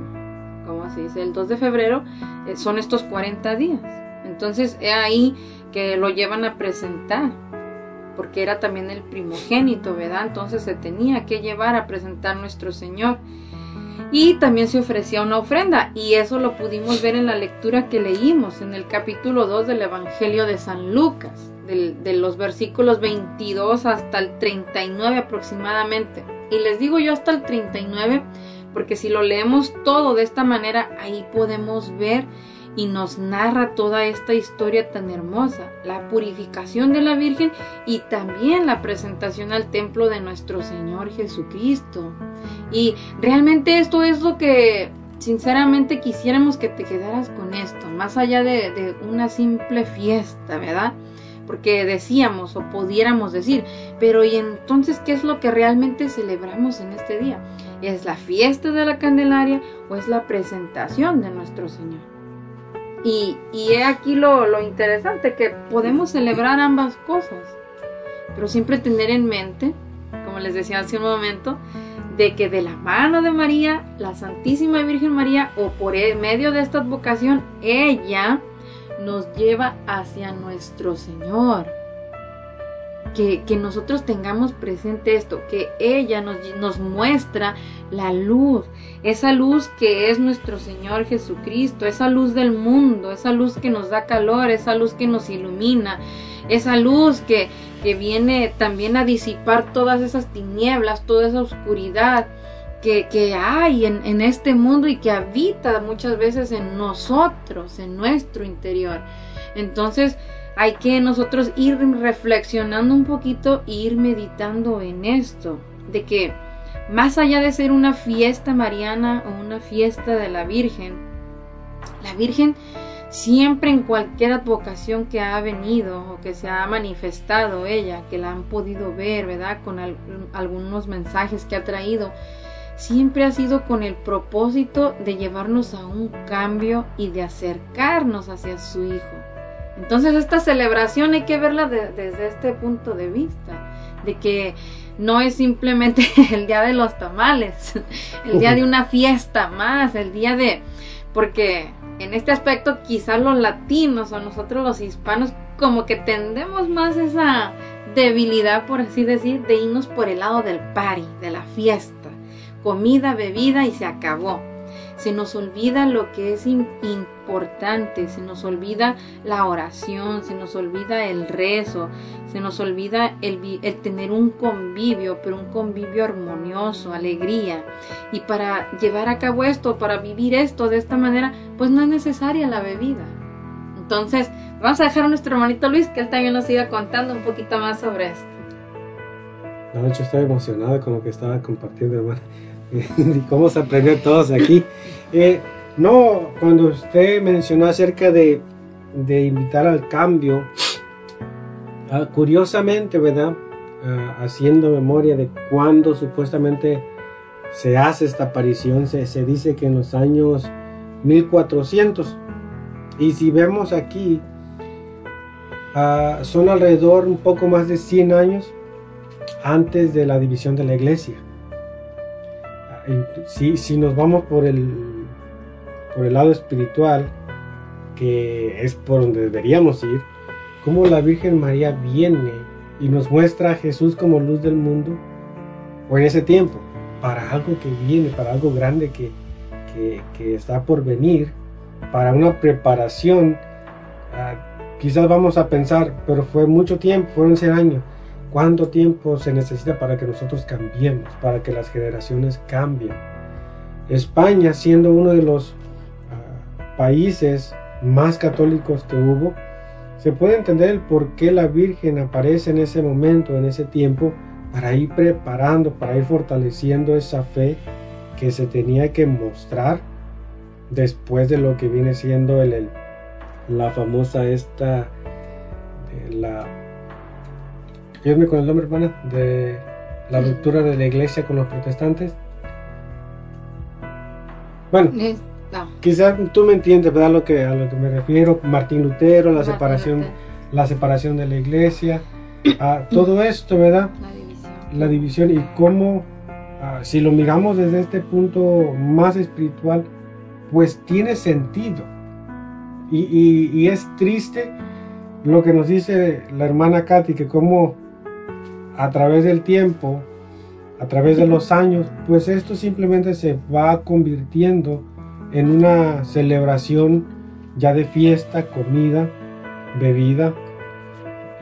¿cómo se dice? El 2 de febrero, eh, son estos 40 días. Entonces es ahí que lo llevan a presentar, porque era también el primogénito, ¿verdad? Entonces se tenía que llevar a presentar nuestro Señor. Y también se ofrecía una ofrenda, y eso lo pudimos ver en la lectura que leímos en el capítulo 2 del Evangelio de San Lucas, de los versículos 22 hasta el 39 aproximadamente. Y les digo yo hasta el 39, porque si lo leemos todo de esta manera, ahí podemos ver y nos narra toda esta historia tan hermosa, la purificación de la Virgen y también la presentación al templo de nuestro Señor Jesucristo. Y realmente esto es lo que sinceramente quisiéramos que te quedaras con esto, más allá de, una simple fiesta, ¿verdad? Porque decíamos o pudiéramos decir, pero ¿y entonces qué es lo que realmente celebramos en este día? ¿Es la fiesta de la Candelaria o es la presentación de nuestro Señor? Y, he aquí lo, lo interesante, que podemos celebrar ambas cosas, pero siempre tener en mente, como les decía hace un momento, de que de la mano de María, la Santísima Virgen María, o por medio de esta advocación, ella nos lleva hacia nuestro Señor que, nosotros tengamos presente esto, que ella nos, nos muestra la luz, esa luz que es nuestro Señor Jesucristo, esa luz del mundo, esa luz que nos da calor, esa luz que nos ilumina, esa luz que, que viene también a disipar todas esas tinieblas, toda esa oscuridad. Que, que, hay en, en, este mundo y que habita muchas veces en nosotros, en nuestro interior. Entonces, hay que nosotros ir reflexionando un poquito e ir meditando en esto, de que más allá de ser una fiesta mariana o una fiesta de la Virgen, la Virgen siempre en cualquier advocación que ha venido o que se ha manifestado ella, que la han podido ver, ¿verdad? Con algunos mensajes que ha traído, siempre ha sido con el propósito de llevarnos a un cambio y de acercarnos hacia su Hijo. Entonces esta celebración hay que verla desde este punto de vista, de que no es simplemente [LAUGHS] el día de los tamales, [LAUGHS] el día de una fiesta más, el día de... porque en este aspecto quizás los latinos o nosotros los hispanos como que tendemos más esa debilidad, por así decir, de irnos por el lado del party, de la fiesta, comida, bebida y se acabó se nos olvida lo que es importante, se nos olvida la oración, se nos olvida el rezo, se nos olvida el, tener un convivio, pero un convivio armonioso, alegría. Y para llevar a cabo esto, para vivir esto de esta manera, pues no es necesaria la bebida. Entonces, vamos a dejar a nuestro hermanito Luis que él también nos siga contando un poquito más sobre esto. La noche estoy emocionado con lo que estaba compartiendo. [LAUGHS] y cómo se aprendió todos aquí. Eh, no, cuando usted mencionó acerca de, invitar al cambio, ah, curiosamente, ¿verdad? Ah, haciendo memoria de cuando supuestamente se hace esta aparición, se, dice que en los años 1400. Y si vemos aquí, uh, son alrededor un poco más de 100 años antes de la división de la iglesia si, si nos vamos por el, por el lado espiritual, que es por donde deberíamos ir, cómo la Virgen María viene y nos muestra a Jesús como luz del mundo, o en ese tiempo, para algo que viene, para algo grande que, que, que está por venir, para una preparación. Ah, quizás vamos a pensar, pero fue mucho tiempo, fueron 100 años. ¿Cuánto tiempo se necesita para que nosotros cambiemos, para que las generaciones cambien? España, siendo uno de los ah, países más católicos que hubo, se puede entender el por qué la Virgen aparece en ese momento, en ese tiempo, para ir preparando, para ir fortaleciendo esa fe que se tenía que mostrar después de lo que viene siendo la famosa esta, la, ayúdame con el nombre hermana, de la ruptura de la iglesia con los protestantes. Bueno, no. Quizás tú me entiendes, ¿verdad? Lo que, a lo que me refiero. Martín Lutero, la Martín separación, Lutero. la separación de la iglesia, ah, todo esto, ¿verdad? La división. La división y cómo, ah, si lo miramos desde este punto más espiritual, pues tiene sentido. Y, y- y es triste lo que nos dice la hermana Katy, que como a través del tiempo, a través de los años, pues esto simplemente se va convirtiendo en una celebración ya de fiesta, comida, bebida,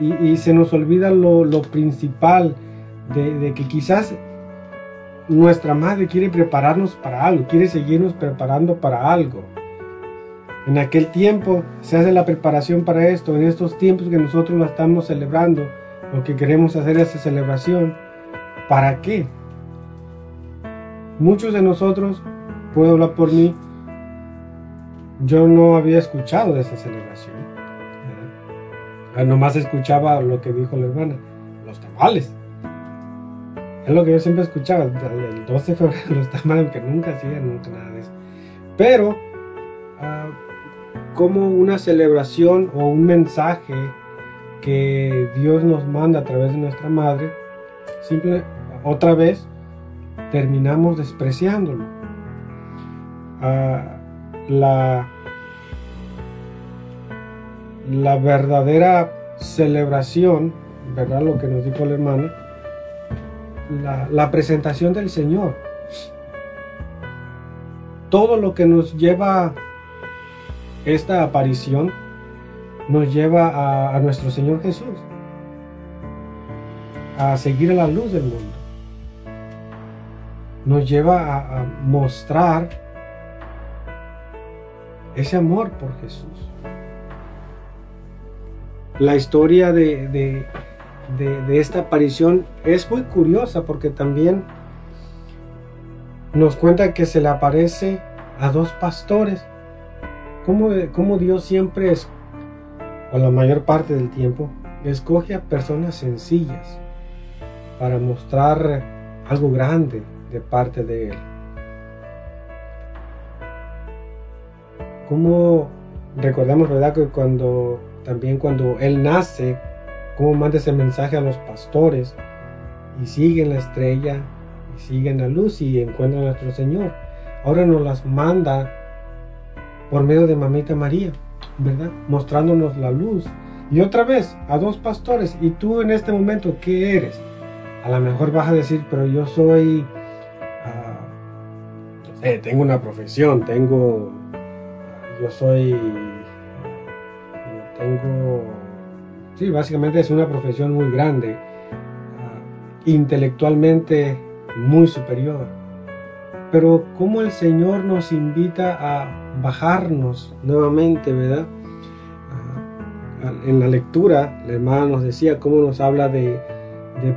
y, se nos olvida lo, lo principal de, de que quizás nuestra madre quiere prepararnos para algo, quiere seguirnos preparando para algo. En aquel tiempo se hace la preparación para esto, en estos tiempos que nosotros la estamos celebrando, lo que queremos hacer esa celebración, ¿para qué? Muchos de nosotros, puedo hablar por mí, yo no había escuchado de esa celebración. Ah, Nomás escuchaba lo que dijo la hermana, los tamales. Es lo que yo siempre escuchaba, el 12 de febrero [LAUGHS] los tamales, que nunca hacía, nunca nada de eso. Pero, ah, como una celebración o un mensaje que Dios nos manda a través de nuestra madre, simple, otra vez terminamos despreciándolo. Ah, la, la verdadera celebración, ¿verdad? Lo que nos dijo la hermana, la, la presentación del Señor. Todo lo que nos lleva esta aparición nos lleva a, nuestro Señor Jesús, a seguir la luz del mundo. Nos lleva a, mostrar ese amor por Jesús. La historia de, de- de- esta aparición es muy curiosa porque también nos cuenta que se le aparece a dos pastores. Cómo, cómo Dios siempre es, la mayor parte del tiempo, escoge a personas sencillas para mostrar algo grande de parte de Él. Como recordamos, ¿verdad? Que cuando también cuando Él nace, cómo manda ese mensaje a los pastores y siguen la estrella siguen la luz y encuentran a nuestro Señor. Ahora nos las manda por medio de Mamita María, ¿verdad? Mostrándonos la luz. Y otra vez, a dos pastores. ¿Y tú en este momento qué eres? A lo mejor vas a decir, pero yo soy, ah, sé, tengo una profesión, tengo, yo soy, tengo, sí, básicamente es una profesión muy grande, ah, intelectualmente muy superior. Pero cómo el Señor nos invita a bajarnos nuevamente, ¿verdad? Ah, En la lectura, la hermana nos decía cómo nos habla de,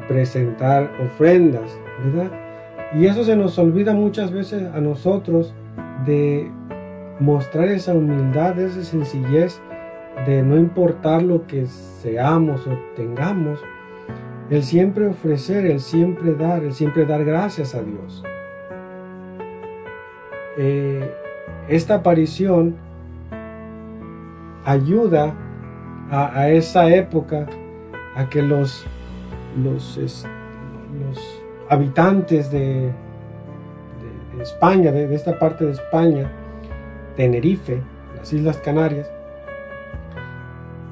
presentar ofrendas, ¿verdad? Y eso se nos olvida muchas veces a nosotros de mostrar esa humildad, esa sencillez, de no importar lo que seamos o tengamos, el siempre ofrecer, el siempre dar, el siempre dar gracias a Dios. Eh, esta aparición ayuda a, esa época a que los, los, es- los habitantes de, España, de, esta parte de España, Tenerife, las Islas Canarias,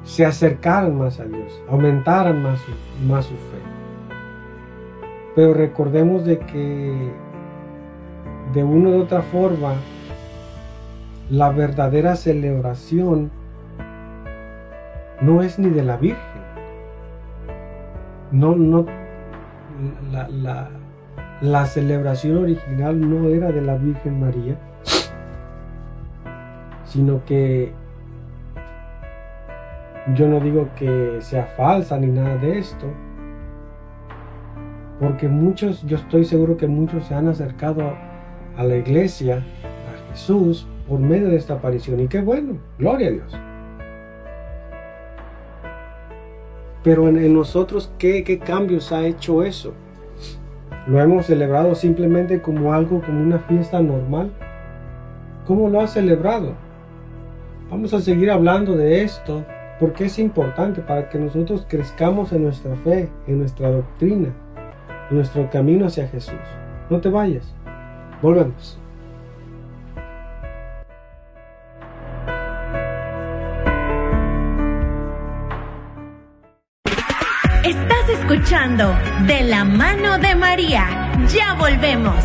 se acercaran más a Dios, aumentaran más más su fe. Pero recordemos de que de una u otra forma, la verdadera celebración no es ni de la Virgen. No, no, la, la, la celebración original no era de la Virgen María, sino que yo no digo que sea falsa ni nada de esto, porque muchos, yo estoy seguro que muchos se han acercado a, a la iglesia, a Jesús, por medio de esta aparición. Y qué bueno, gloria a Dios. Pero en, nosotros, ¿qué, ¿qué cambios ha hecho eso? ¿Lo hemos celebrado simplemente como algo, como una fiesta normal? ¿Cómo lo ha celebrado? Vamos a seguir hablando de esto porque es importante para que nosotros crezcamos en nuestra fe, en nuestra doctrina, en nuestro camino hacia Jesús. No te vayas. Volvemos. De la mano de María. Ya volvemos.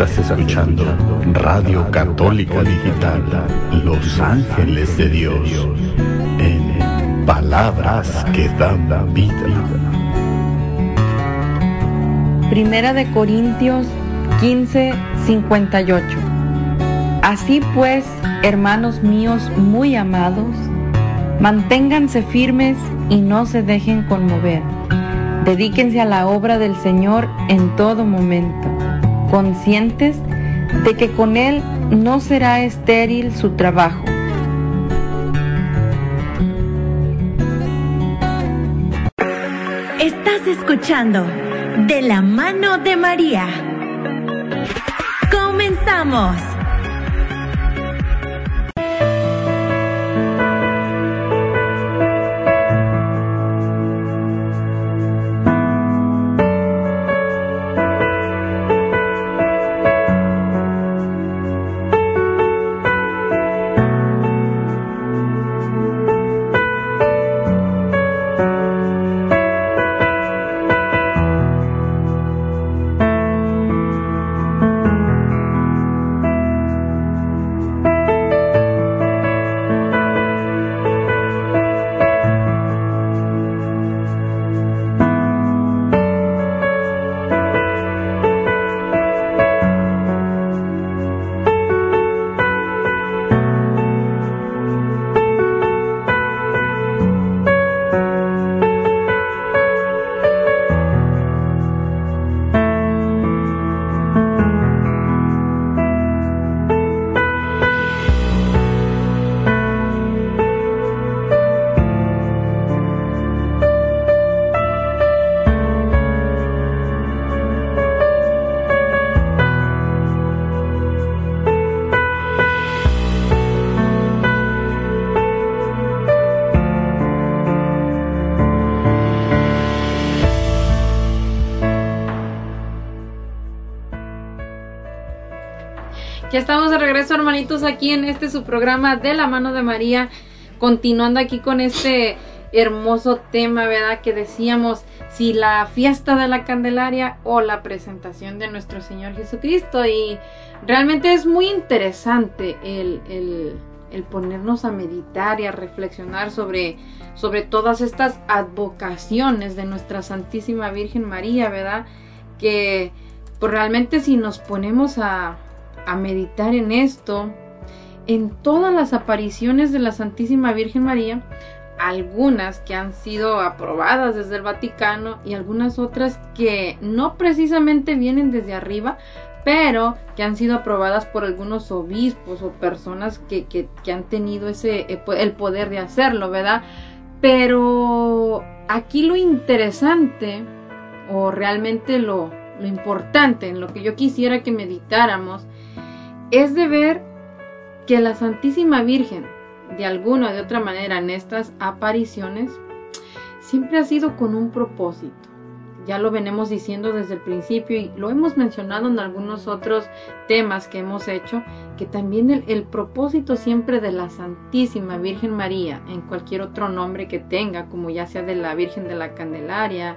Estás escuchando Radio Católica Digital, Los Ángeles de Dios, en palabras que dan vida. Primera de Corintios 15, 58. Así pues, hermanos míos muy amados, manténganse firmes y no se dejen conmover. Dedíquense a la obra del Señor en todo momento, conscientes de que con Él no será estéril su trabajo. Estás escuchando De la mano de María. Comenzamos. Estamos de regreso, hermanitos, aquí en este su programa de la mano de María, continuando aquí con este hermoso tema, ¿verdad? Que decíamos si la fiesta de la Candelaria o la presentación de nuestro Señor Jesucristo. Y realmente es muy interesante el, el, el ponernos a meditar y a reflexionar sobre, sobre todas estas advocaciones de nuestra Santísima Virgen María, ¿verdad? Que pues realmente si nos ponemos a, a meditar en esto, en todas las apariciones de la Santísima Virgen María, algunas que han sido aprobadas desde el Vaticano y algunas otras que no precisamente vienen desde arriba, pero que han sido aprobadas por algunos obispos o personas que, que, han tenido ese el poder de hacerlo, ¿verdad? Pero aquí lo interesante o realmente lo, lo importante en lo que yo quisiera que meditáramos es de ver que la Santísima Virgen, de alguna o de otra manera en estas apariciones, siempre ha sido con un propósito. Ya lo venimos diciendo desde el principio y lo hemos mencionado en algunos otros temas que hemos hecho, que también el, el propósito siempre de la Santísima Virgen María, en cualquier otro nombre que tenga, como ya sea de la Virgen de la Candelaria,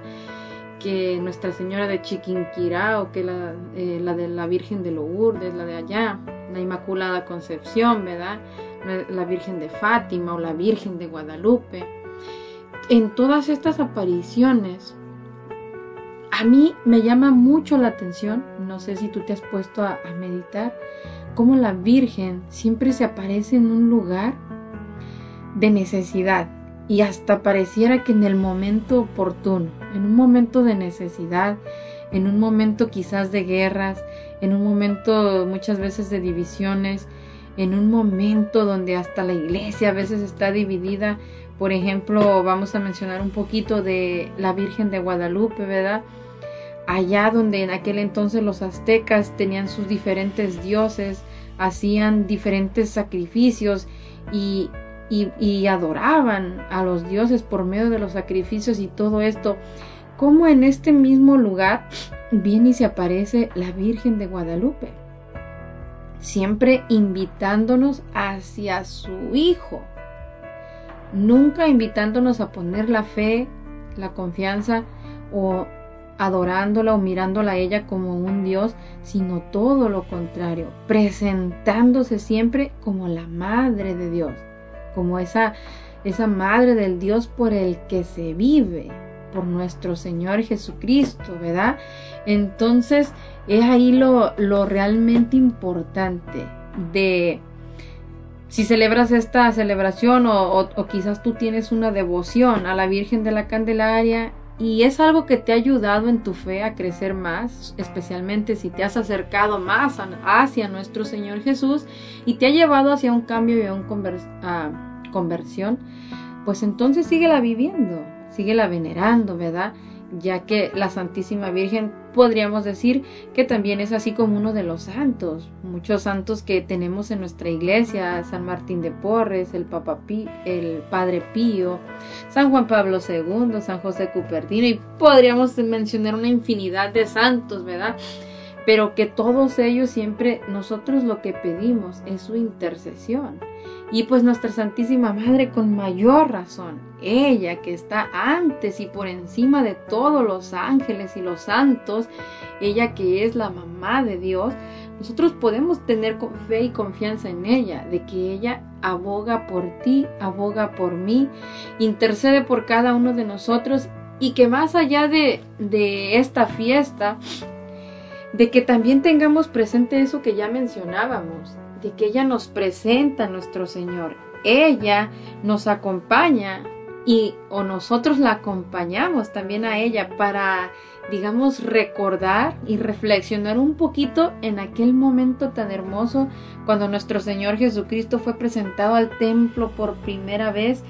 que Nuestra Señora de Chiquinquirá o que la, eh, la, de la Virgen de Lourdes, la de allá, la Inmaculada Concepción, ¿verdad? La Virgen de Fátima o la Virgen de Guadalupe. En todas estas apariciones, a mí me llama mucho la atención, no sé si tú te has puesto a, a meditar, cómo la Virgen siempre se aparece en un lugar de necesidad, y hasta pareciera que en el momento oportuno, en un momento de necesidad, en un momento quizás de guerras, en un momento muchas veces de divisiones, en un momento donde hasta la iglesia a veces está dividida. Por ejemplo, vamos a mencionar un poquito de la Virgen de Guadalupe, ¿verdad? Allá donde en aquel entonces los aztecas tenían sus diferentes dioses, hacían diferentes sacrificios y, y, adoraban a los dioses por medio de los sacrificios y todo esto. Como en este mismo lugar viene y se aparece la Virgen de Guadalupe, siempre invitándonos hacia su Hijo, nunca invitándonos a poner la fe, la confianza o adorándola o mirándola a ella como un Dios, sino todo lo contrario, presentándose siempre como la Madre de Dios, como esa, esa Madre del Dios por el que se vive, por nuestro Señor Jesucristo, ¿verdad? Entonces es ahí lo, lo realmente importante de si celebras esta celebración o, o, quizás tú tienes una devoción a la Virgen de la Candelaria y es algo que te ha ayudado en tu fe a crecer más, especialmente si te has acercado más hacia nuestro Señor Jesús y te ha llevado hacia un cambio y a una conversión, pues entonces síguela viviendo, síguela venerando, ¿verdad? Ya que la Santísima Virgen podríamos decir que también es así como uno de los santos, muchos santos que tenemos en nuestra iglesia, San Martín de Porres, el Papa el Padre Pío, San Juan Pablo II, San José Cupertino y podríamos mencionar una infinidad de santos, ¿verdad? Pero que todos ellos siempre nosotros lo que pedimos es su intercesión y pues nuestra Santísima Madre con mayor razón, ella que está antes y por encima de todos los ángeles y los santos, ella que es la mamá de Dios, nosotros podemos tener fe y confianza en ella, de que ella aboga por ti, aboga por mí, intercede por cada uno de nosotros y que más allá de, de esta fiesta, de que también tengamos presente eso que ya mencionábamos, de que ella nos presenta a nuestro Señor. Ella nos acompaña y o nosotros la acompañamos también a ella para digamos recordar y reflexionar un poquito en aquel momento tan hermoso cuando nuestro Señor Jesucristo fue presentado al templo por primera vez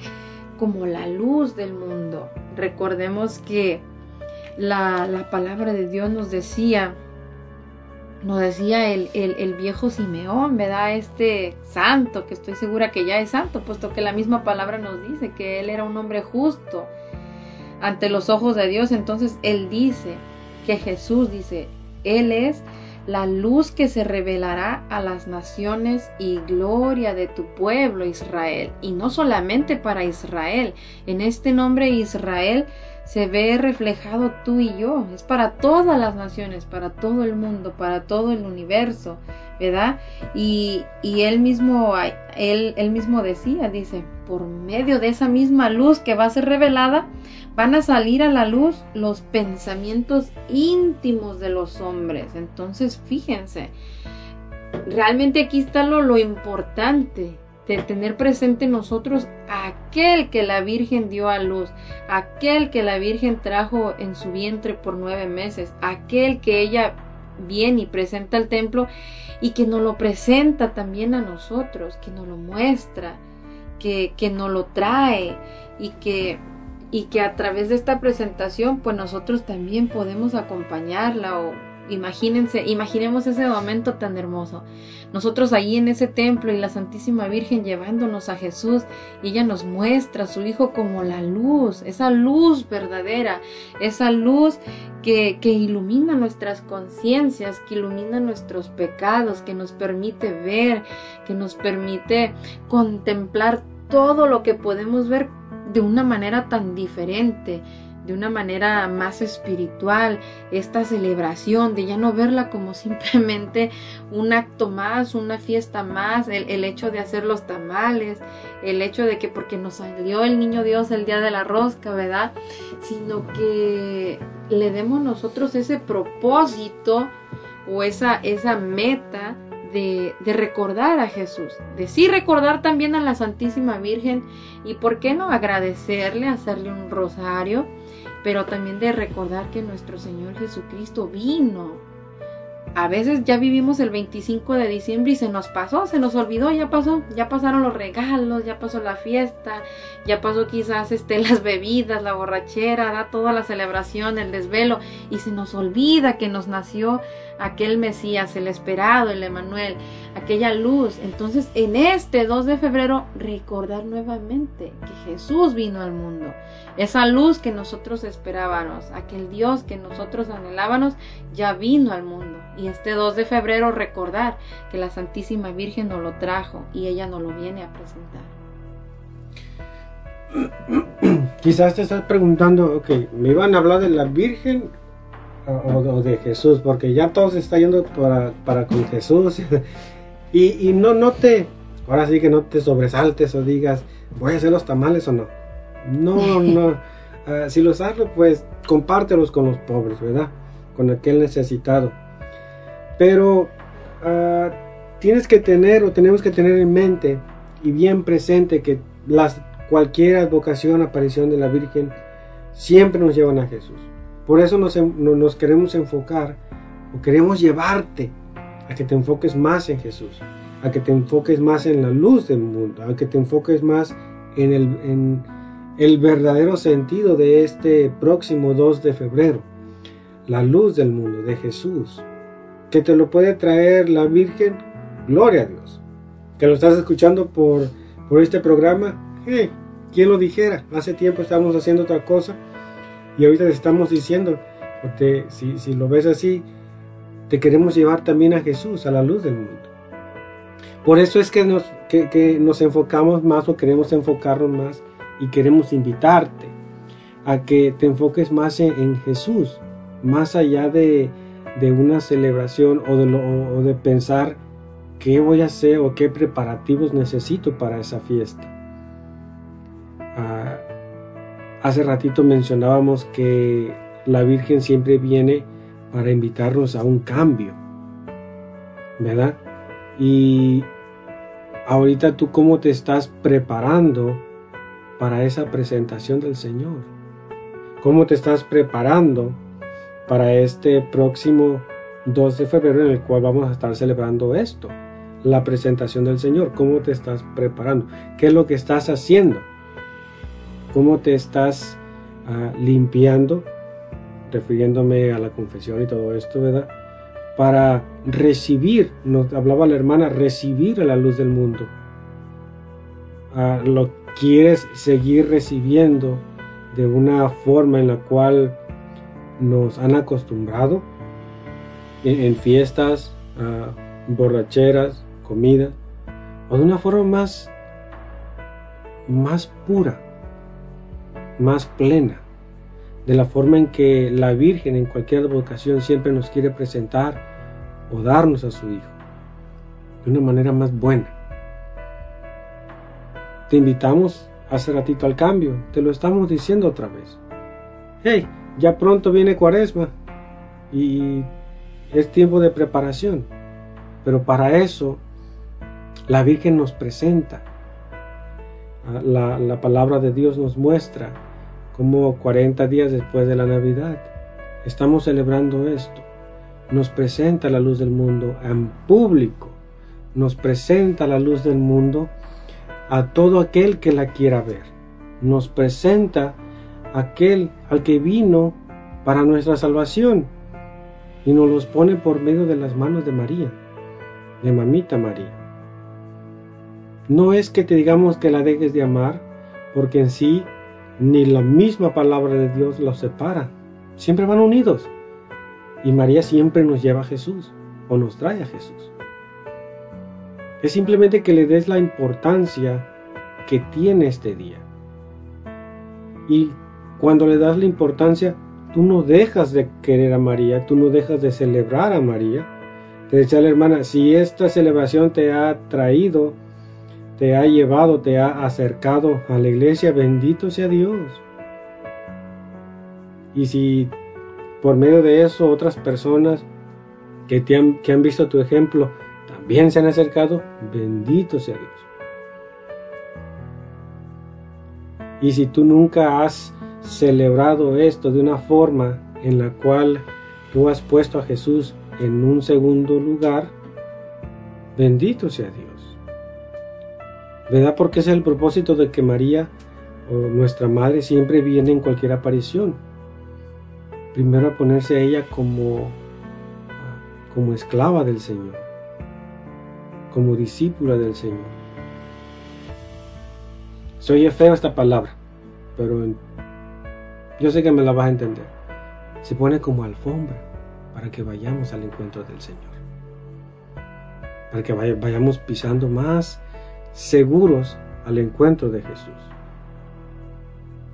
como la luz del mundo. Recordemos que la, la palabra de Dios nos decía nos decía el, el, viejo Simeón, ¿verdad? Este santo, que estoy segura que ya es santo, puesto que la misma palabra nos dice que él era un hombre justo ante los ojos de Dios. Entonces él dice que Jesús dice, Él es la luz que se revelará a las naciones y gloria de tu pueblo Israel. Y no solamente para Israel, en este nombre Israel se ve reflejado tú y yo. Es para todas las naciones, para todo el mundo, para todo el universo, ¿verdad? Y, y él mismo, él, él mismo decía, dice, por medio de esa misma luz que va a ser revelada, van a salir a la luz los pensamientos íntimos de los hombres. Entonces, fíjense, realmente aquí está lo, lo importante de tener presente nosotros aquel que la Virgen dio a luz, aquel que la Virgen trajo en su vientre por nueve meses, aquel que ella viene y presenta al templo y que nos lo presenta también a nosotros, que nos lo muestra, que, que nos lo trae y que, y que a través de esta presentación pues nosotros también podemos acompañarla o Imagínense, imaginemos ese momento tan hermoso. Nosotros ahí en ese templo y la Santísima Virgen llevándonos a Jesús y ella nos muestra a su Hijo como la luz, esa luz verdadera, esa luz que, que ilumina nuestras conciencias, que ilumina nuestros pecados, que nos permite ver, que nos permite contemplar todo lo que podemos ver de una manera tan diferente de una manera más espiritual esta celebración, de ya no verla como [LAUGHS] simplemente un acto más, una fiesta más, el, hecho de hacer los tamales, el hecho de que porque nos salió el niño Dios el día de la rosca, ¿verdad? Sino que le demos nosotros ese propósito o esa, esa meta de, de, recordar a Jesús, de sí recordar también a la Santísima Virgen y por qué no agradecerle, hacerle un rosario, pero también de recordar que nuestro Señor Jesucristo vino. A veces ya vivimos el 25 de diciembre y se nos pasó, se nos olvidó, ya pasó, ya pasaron los regalos, ya pasó la fiesta, ya pasó quizás este [LAUGHS] las bebidas, la borrachera, da toda la celebración, el desvelo y se nos olvida que nos nació aquel Mesías, el esperado, el Emanuel, aquella luz. Entonces, en este 2 de febrero recordar nuevamente que Jesús vino al mundo. Esa luz que nosotros esperábamos, aquel Dios que nosotros anhelábamos, ya vino al mundo. Y este 2 de febrero recordar que la Santísima Virgen nos lo trajo y ella nos lo viene a presentar. [CLEARS THROAT] Quizás te estás preguntando, ok, me iban a hablar de la Virgen o, o de Jesús, porque ya todo se está yendo para, para con Jesús. [LAUGHS] y, y no, no te, ahora sí que no te sobresaltes o digas, voy a hacer los tamales o no. No, [LAUGHS] no. Ah, si los haces, pues compártelos con los pobres, ¿verdad? Con aquel necesitado. Pero ah, tienes que tener o tenemos que tener en mente y bien presente que las, cualquier advocación, aparición de la Virgen, siempre nos llevan a Jesús. Por eso nos, nos queremos enfocar o queremos llevarte a que te enfoques más en Jesús, a que te enfoques más en la luz del mundo, a que te enfoques más en el, en el verdadero sentido de este próximo 2 de febrero, la luz del mundo, de Jesús, que te lo puede traer la Virgen, gloria a Dios, que lo estás escuchando por, por este programa, hey, ¿quién lo dijera? Hace tiempo estábamos haciendo otra cosa y ahorita estamos diciendo, porque si, si lo ves así, te queremos llevar también a Jesús, a la luz del mundo. Por eso es que nos, que, nos enfocamos más o queremos enfocarnos más y queremos invitarte a que te enfoques más en, en Jesús, más allá de, de una celebración o de, lo, o de pensar qué voy a hacer o qué preparativos necesito para esa fiesta. Ah, hace ratito mencionábamos que la Virgen siempre viene para invitarnos a un cambio, ¿verdad? Y ahorita tú cómo te estás preparando para esa presentación del Señor. ¿Cómo te estás preparando para este próximo 2 de febrero en el cual vamos a estar celebrando esto? La presentación del Señor. ¿Cómo te estás preparando? ¿Qué es lo que estás haciendo? ¿Cómo te estás uh, limpiando? Refiriéndome a la confesión y todo esto, ¿verdad? Para recibir, nos hablaba la hermana, recibir a la luz del mundo. Uh, lo quieres seguir recibiendo de una forma en la cual nos han acostumbrado en, fiestas, uh, borracheras, comida, o de una forma más, más pura, más plena, de la forma en que la Virgen en cualquier vocación siempre nos quiere presentar o darnos a su Hijo, de una manera más buena. Te invitamos hace ratito al cambio, te lo estamos diciendo otra vez. Hey, ya pronto viene Cuaresma y es tiempo de preparación, pero para eso la Virgen nos presenta. La, la palabra de Dios nos muestra como 40 días después de la Navidad estamos celebrando esto. Nos presenta la luz del mundo en público. Nos presenta la luz del mundo a todo aquel que la quiera ver. Nos presenta aquel al que vino para nuestra salvación y nos los pone por medio de las manos de María, de mamita María. No es que te digamos que la dejes de amar, porque en sí ni la misma palabra de Dios los separa. Siempre van unidos. Y María siempre nos lleva a Jesús o nos trae a Jesús. Es simplemente que le des la importancia que tiene este día. Y cuando le das la importancia, tú no dejas de querer a María, tú no dejas de celebrar a María. Te decía la hermana, si esta celebración te ha traído, te ha llevado, te ha acercado a la iglesia, bendito sea Dios. Y si por medio de eso otras personas que, te han, que han visto tu ejemplo también se han acercado, bendito sea Dios. Y si tú nunca has celebrado esto de una forma en la cual tú has puesto a Jesús en un segundo lugar, bendito sea Dios. ¿Verdad? Porque es el propósito de que María o nuestra madre siempre viene en cualquier aparición. Primero a ponerse a ella como, como esclava del Señor, como discípula del Señor. Se oye feo esta palabra, pero yo sé que me la vas a entender. Se pone como alfombra para que vayamos al encuentro del Señor. Para que vayamos pisando más seguros al encuentro de Jesús.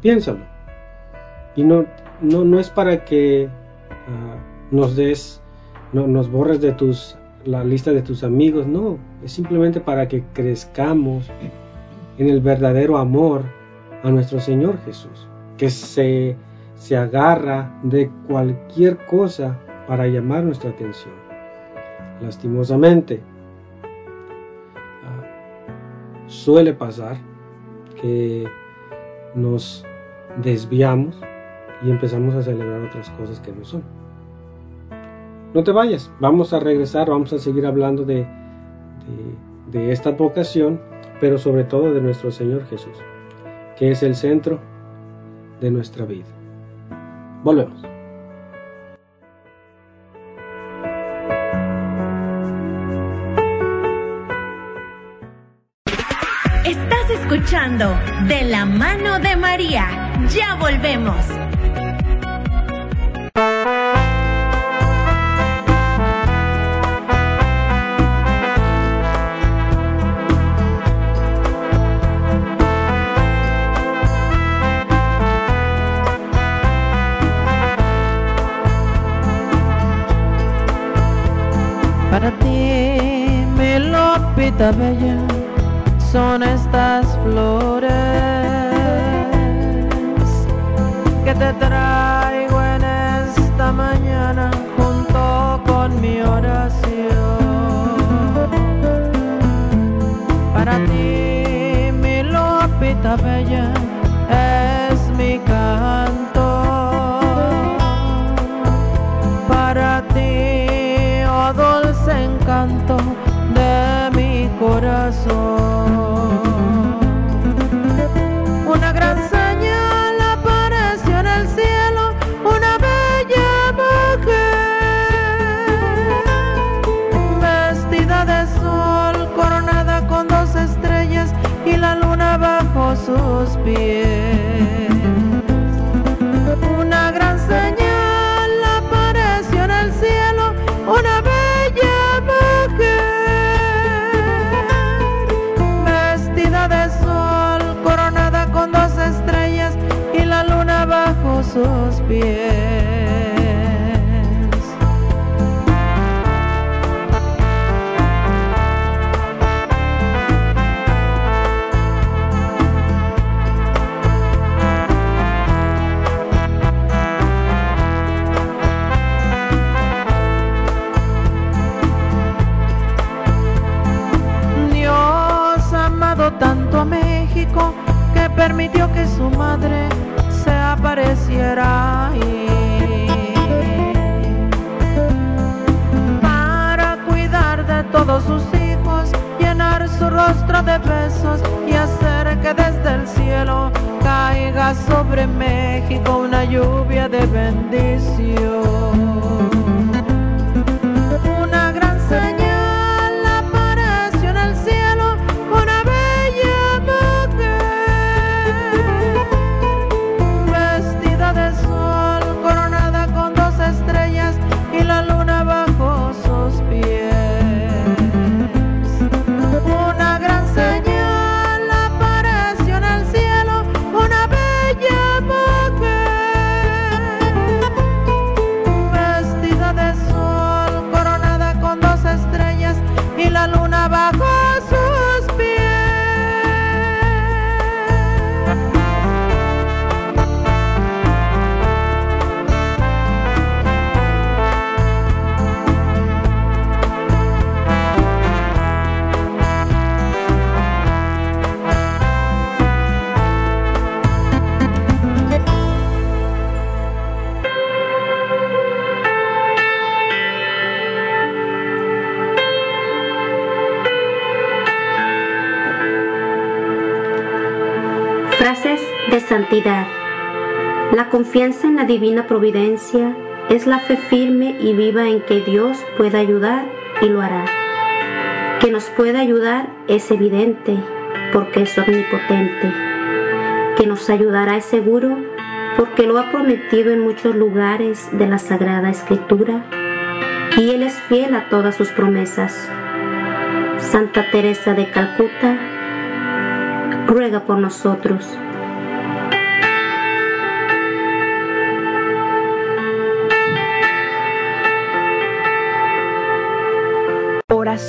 Piénsalo. Y no, no, no es para que ah, nos des, no, nos borres de tus, la lista de tus amigos, no. Es simplemente para que crezcamos en el verdadero amor a nuestro Señor Jesús, que se, se agarra de cualquier cosa para llamar nuestra atención. Lastimosamente, suele pasar que nos desviamos y empezamos a celebrar otras cosas que no son. No te vayas, vamos a regresar, vamos a seguir hablando de, de, esta vocación, pero sobre todo de nuestro Señor Jesús, que es el centro de nuestra vida. Volvemos. Escuchando De la mano de María. Ya volvemos. Para ti, mi lopita bella, son estas flores que te traigo en esta mañana junto con mi oración. Que su madre se apareciera ahí para cuidar de todos sus hijos, llenar su rostro de besos y hacer que desde el cielo caiga sobre México una lluvia de bendición. Confianza en la divina providencia es la fe firme y viva en que Dios puede ayudar y lo hará. Que nos puede ayudar es evidente porque es omnipotente. Que nos ayudará es seguro porque lo ha prometido en muchos lugares de la Sagrada Escritura y Él es fiel a todas sus promesas. Santa Teresa de Calcuta, ruega por nosotros.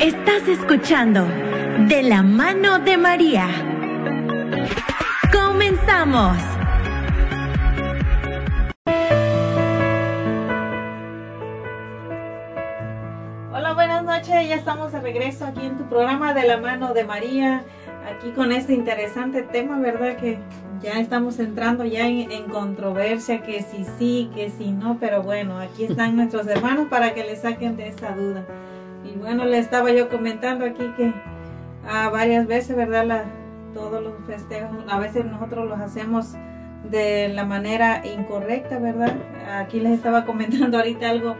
Estás escuchando De la mano de María. Comenzamos. Hola, buenas noches. Ya estamos de regreso aquí en tu programa de la mano de María. Aquí con este interesante tema, ¿verdad? Que ya estamos entrando ya en, en controversia, que si sí, que si no, pero bueno, aquí están nuestros hermanos para que le saquen de esa duda. Y bueno, le estaba yo comentando aquí que a varias veces, ¿verdad? La, todos los festejos, a veces nosotros los hacemos de la manera incorrecta, ¿verdad? Aquí les estaba comentando ahorita algo,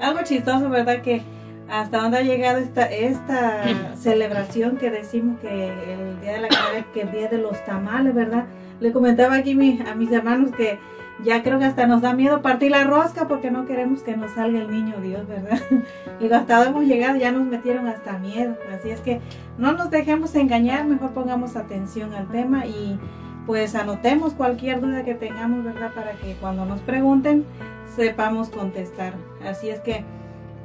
algo chistoso, ¿verdad? Que hasta dónde ha llegado esta, esta [LAUGHS] celebración que decimos que el día de la Candelaria, que el día de los tamales, ¿verdad? Le comentaba aquí mi- a mis hermanos que ya creo que hasta nos da miedo partir la rosca porque no queremos que nos salga el niño Dios, ¿verdad? [LAUGHS] Digo, hasta hemos llegado ya nos metieron hasta miedo. Así es que no nos dejemos engañar, mejor pongamos atención al tema y pues anotemos cualquier duda que tengamos, ¿verdad? Para que cuando nos pregunten sepamos contestar. Así es que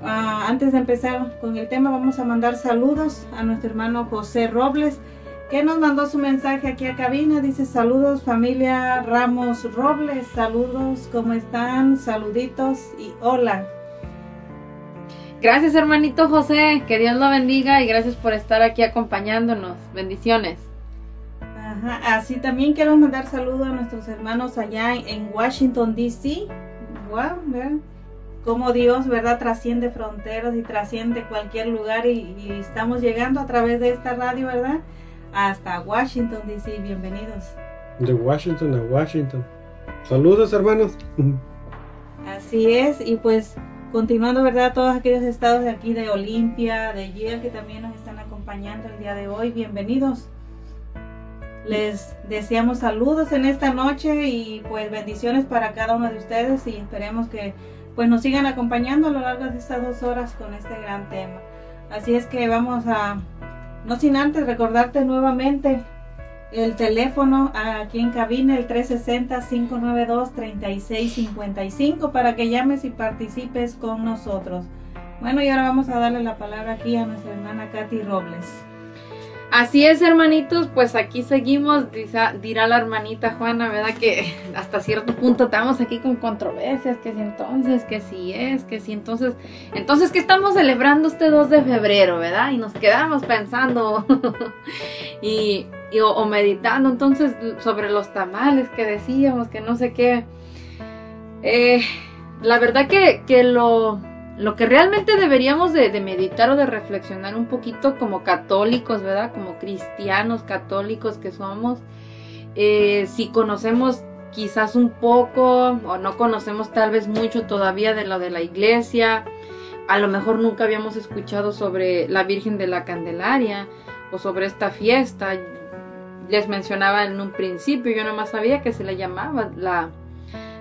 ah, antes de empezar con el tema vamos a mandar saludos a nuestro hermano José Robles que nos mandó su mensaje aquí a cabina. Dice saludos familia Ramos Robles, saludos, ¿cómo están? Saluditos y hola. Gracias hermanito José, que Dios lo bendiga y gracias por estar aquí acompañándonos. Bendiciones. Ajá, así también quiero mandar saludos a nuestros hermanos allá en, Washington, D.C. Wow, cómo Dios, ¿verdad? Trasciende fronteras y trasciende cualquier lugar y, y estamos llegando a través de esta radio, ¿verdad? Hasta Washington, D.C. Bienvenidos. De Washington a Washington. Saludos, hermanos. Así es, y pues continuando, ¿verdad? Todos aquellos estados de aquí de Olimpia, de Yale, que también nos están acompañando el día de hoy, bienvenidos. Les deseamos saludos en esta noche y pues bendiciones para cada uno de ustedes y esperemos que pues nos sigan acompañando a lo largo de estas dos horas con este gran tema. Así es que vamos a, no sin antes recordarte nuevamente el teléfono aquí en cabina, el 360-592-3655, para que llames y participes con nosotros. Bueno, y ahora vamos a darle la palabra aquí a nuestra hermana Katy Robles. Así es, hermanitos, pues aquí seguimos, dirá la hermanita Juana, ¿verdad? Que hasta cierto punto estamos aquí con controversias, que si entonces, que si es, que si entonces, entonces que estamos celebrando este 2 de febrero, ¿verdad? Y nos quedamos pensando [LAUGHS] y, o meditando entonces sobre los tamales que decíamos, que no sé qué. Eh, la verdad que, que lo, lo que realmente deberíamos de, meditar o de reflexionar un poquito como católicos, ¿verdad? Como cristianos católicos que somos, eh, si conocemos quizás un poco o no conocemos tal vez mucho todavía de lo de la iglesia, a lo mejor nunca habíamos escuchado sobre la Virgen de la Candelaria o sobre esta fiesta. Les mencionaba en un principio, yo nomás sabía que se le llamaba la,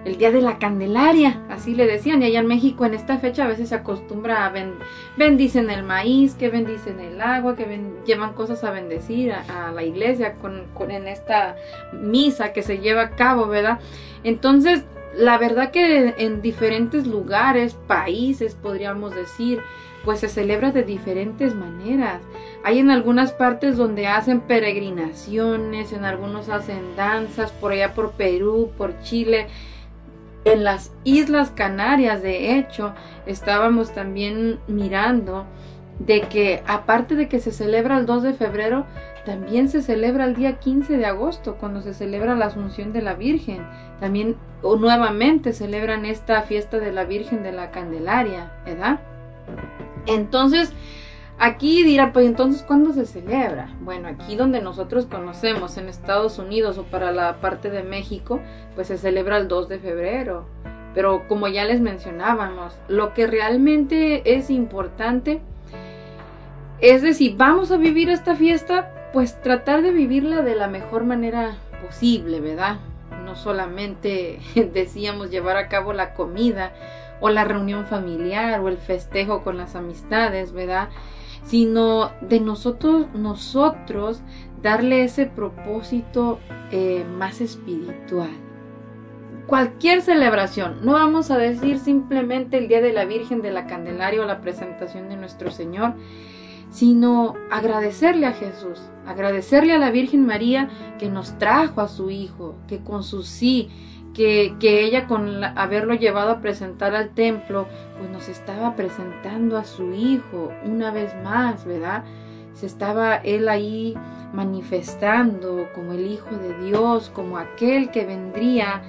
el día de la Candelaria, así le decían. Y allá en México en esta fecha a veces se acostumbra a ben- bendicen el maíz, que bendicen el agua, que llevan cosas a bendecir a, a la iglesia con, con- en esta misa que se lleva a cabo, ¿verdad? Entonces, la verdad que en diferentes lugares, países, podríamos decir, pues se celebra de diferentes maneras. Hay en algunas partes donde hacen peregrinaciones, en algunos hacen danzas, por allá por Perú, por Chile. En las Islas Canarias, de hecho, estábamos también mirando de que aparte de que se celebra el 2 de febrero, también se celebra el día 15 de agosto, cuando se celebra la Asunción de la Virgen. También o nuevamente celebran esta fiesta de la Virgen de la Candelaria, ¿verdad? Entonces, aquí dirá, pues entonces, ¿cuándo se celebra? Bueno, aquí donde nosotros conocemos, en Estados Unidos o para la parte de México, pues se celebra el 2 de febrero. Pero como ya les mencionábamos, lo que realmente es importante es decir, vamos a vivir esta fiesta, pues tratar de vivirla de la mejor manera posible, ¿verdad? No solamente [LAUGHS] decíamos llevar a cabo la comida o la reunión familiar o el festejo con las amistades, ¿verdad? Sino de nosotros, nosotros darle ese propósito eh, más espiritual. Cualquier celebración, no vamos a decir simplemente el Día de la Virgen de la Candelaria o la presentación de nuestro Señor, sino agradecerle a Jesús, agradecerle a la Virgen María que nos trajo a su Hijo, que con su sí, que, que ella con haberlo llevado a presentar al templo, pues nos estaba presentando a su Hijo una vez más, ¿verdad? Se estaba él ahí manifestando como el Hijo de Dios, como aquel que vendría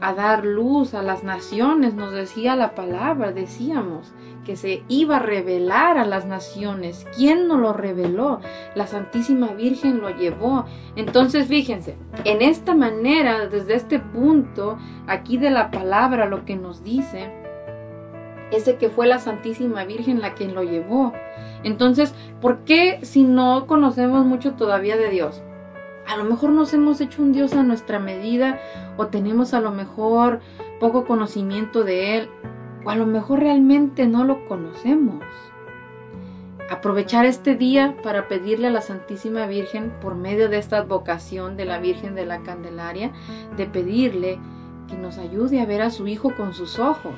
a dar luz a las naciones, nos decía la palabra, decíamos que se iba a revelar a las naciones. ¿Quién no lo reveló? La Santísima Virgen lo llevó. Entonces, fíjense, en esta manera, desde este punto, aquí de la palabra, lo que nos dice, es de que fue la Santísima Virgen la quien lo llevó. Entonces, ¿por qué si no conocemos mucho todavía de Dios? A lo mejor nos hemos hecho un Dios a nuestra medida o tenemos a lo mejor poco conocimiento de Él o a lo mejor realmente no lo conocemos. Aprovechar este día para pedirle a la Santísima Virgen, por medio de esta advocación de la Virgen de la Candelaria, de pedirle que nos ayude a ver a su Hijo con sus ojos,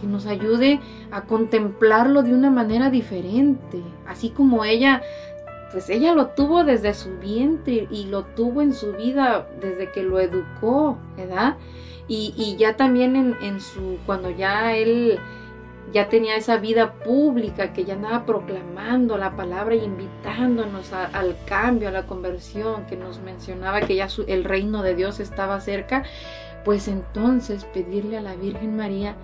que nos ayude a contemplarlo de una manera diferente, así como ella, pues ella lo tuvo desde su vientre y lo tuvo en su vida desde que lo educó, ¿verdad? Y, ya también en, su, cuando ya él ya tenía esa vida pública, que ya andaba proclamando la palabra y invitándonos al cambio, a la conversión, que nos mencionaba que ya el reino de Dios estaba cerca, pues entonces pedirle a la Virgen María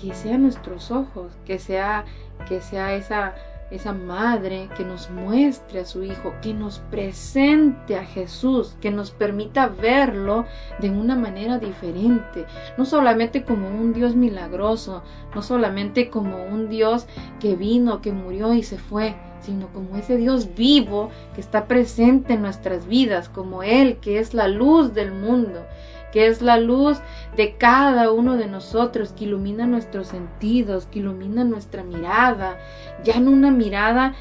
que sea nuestros ojos, que sea, que sea esa esa madre que nos muestre a su Hijo, que nos presente a Jesús, que nos permita verlo de una manera diferente, no solamente como un Dios milagroso, no solamente como un Dios que vino, que murió y se fue, sino como ese Dios vivo que está presente en nuestras vidas, como Él que es la luz del mundo, que es la luz de cada uno de nosotros, que ilumina nuestros sentidos, que ilumina nuestra mirada, ya no una mirada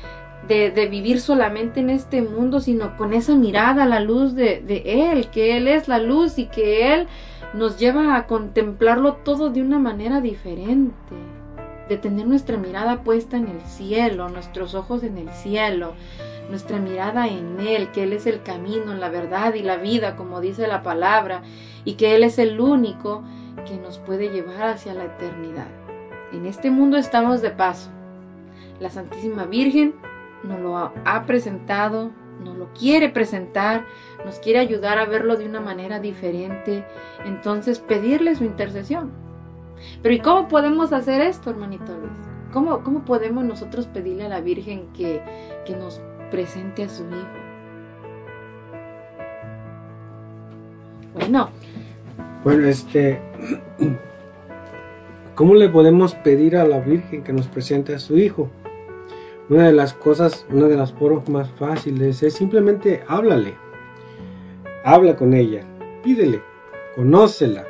de, vivir solamente en este mundo, sino con esa mirada, la luz de, de Él, que Él es la luz y que Él nos lleva a contemplarlo todo de una manera diferente, de tener nuestra mirada puesta en el cielo, nuestros ojos en el cielo, nuestra mirada en Él, que Él es el camino, la verdad y la vida, como dice la palabra, y que Él es el único que nos puede llevar hacia la eternidad. En este mundo estamos de paso. La Santísima Virgen nos lo ha presentado, nos lo quiere presentar, nos quiere ayudar a verlo de una manera diferente, entonces pedirle su intercesión. Pero ¿y cómo podemos hacer esto, hermanito Luis? ¿Cómo, cómo podemos nosotros pedirle a la Virgen que, que nos presente a su hijo. Bueno. Bueno, este, [CLEARS THROAT] ¿cómo le podemos pedir a la Virgen que nos presente a su hijo? Una de las cosas, una de las formas más fáciles es simplemente háblale. Habla con ella, pídele, conócela.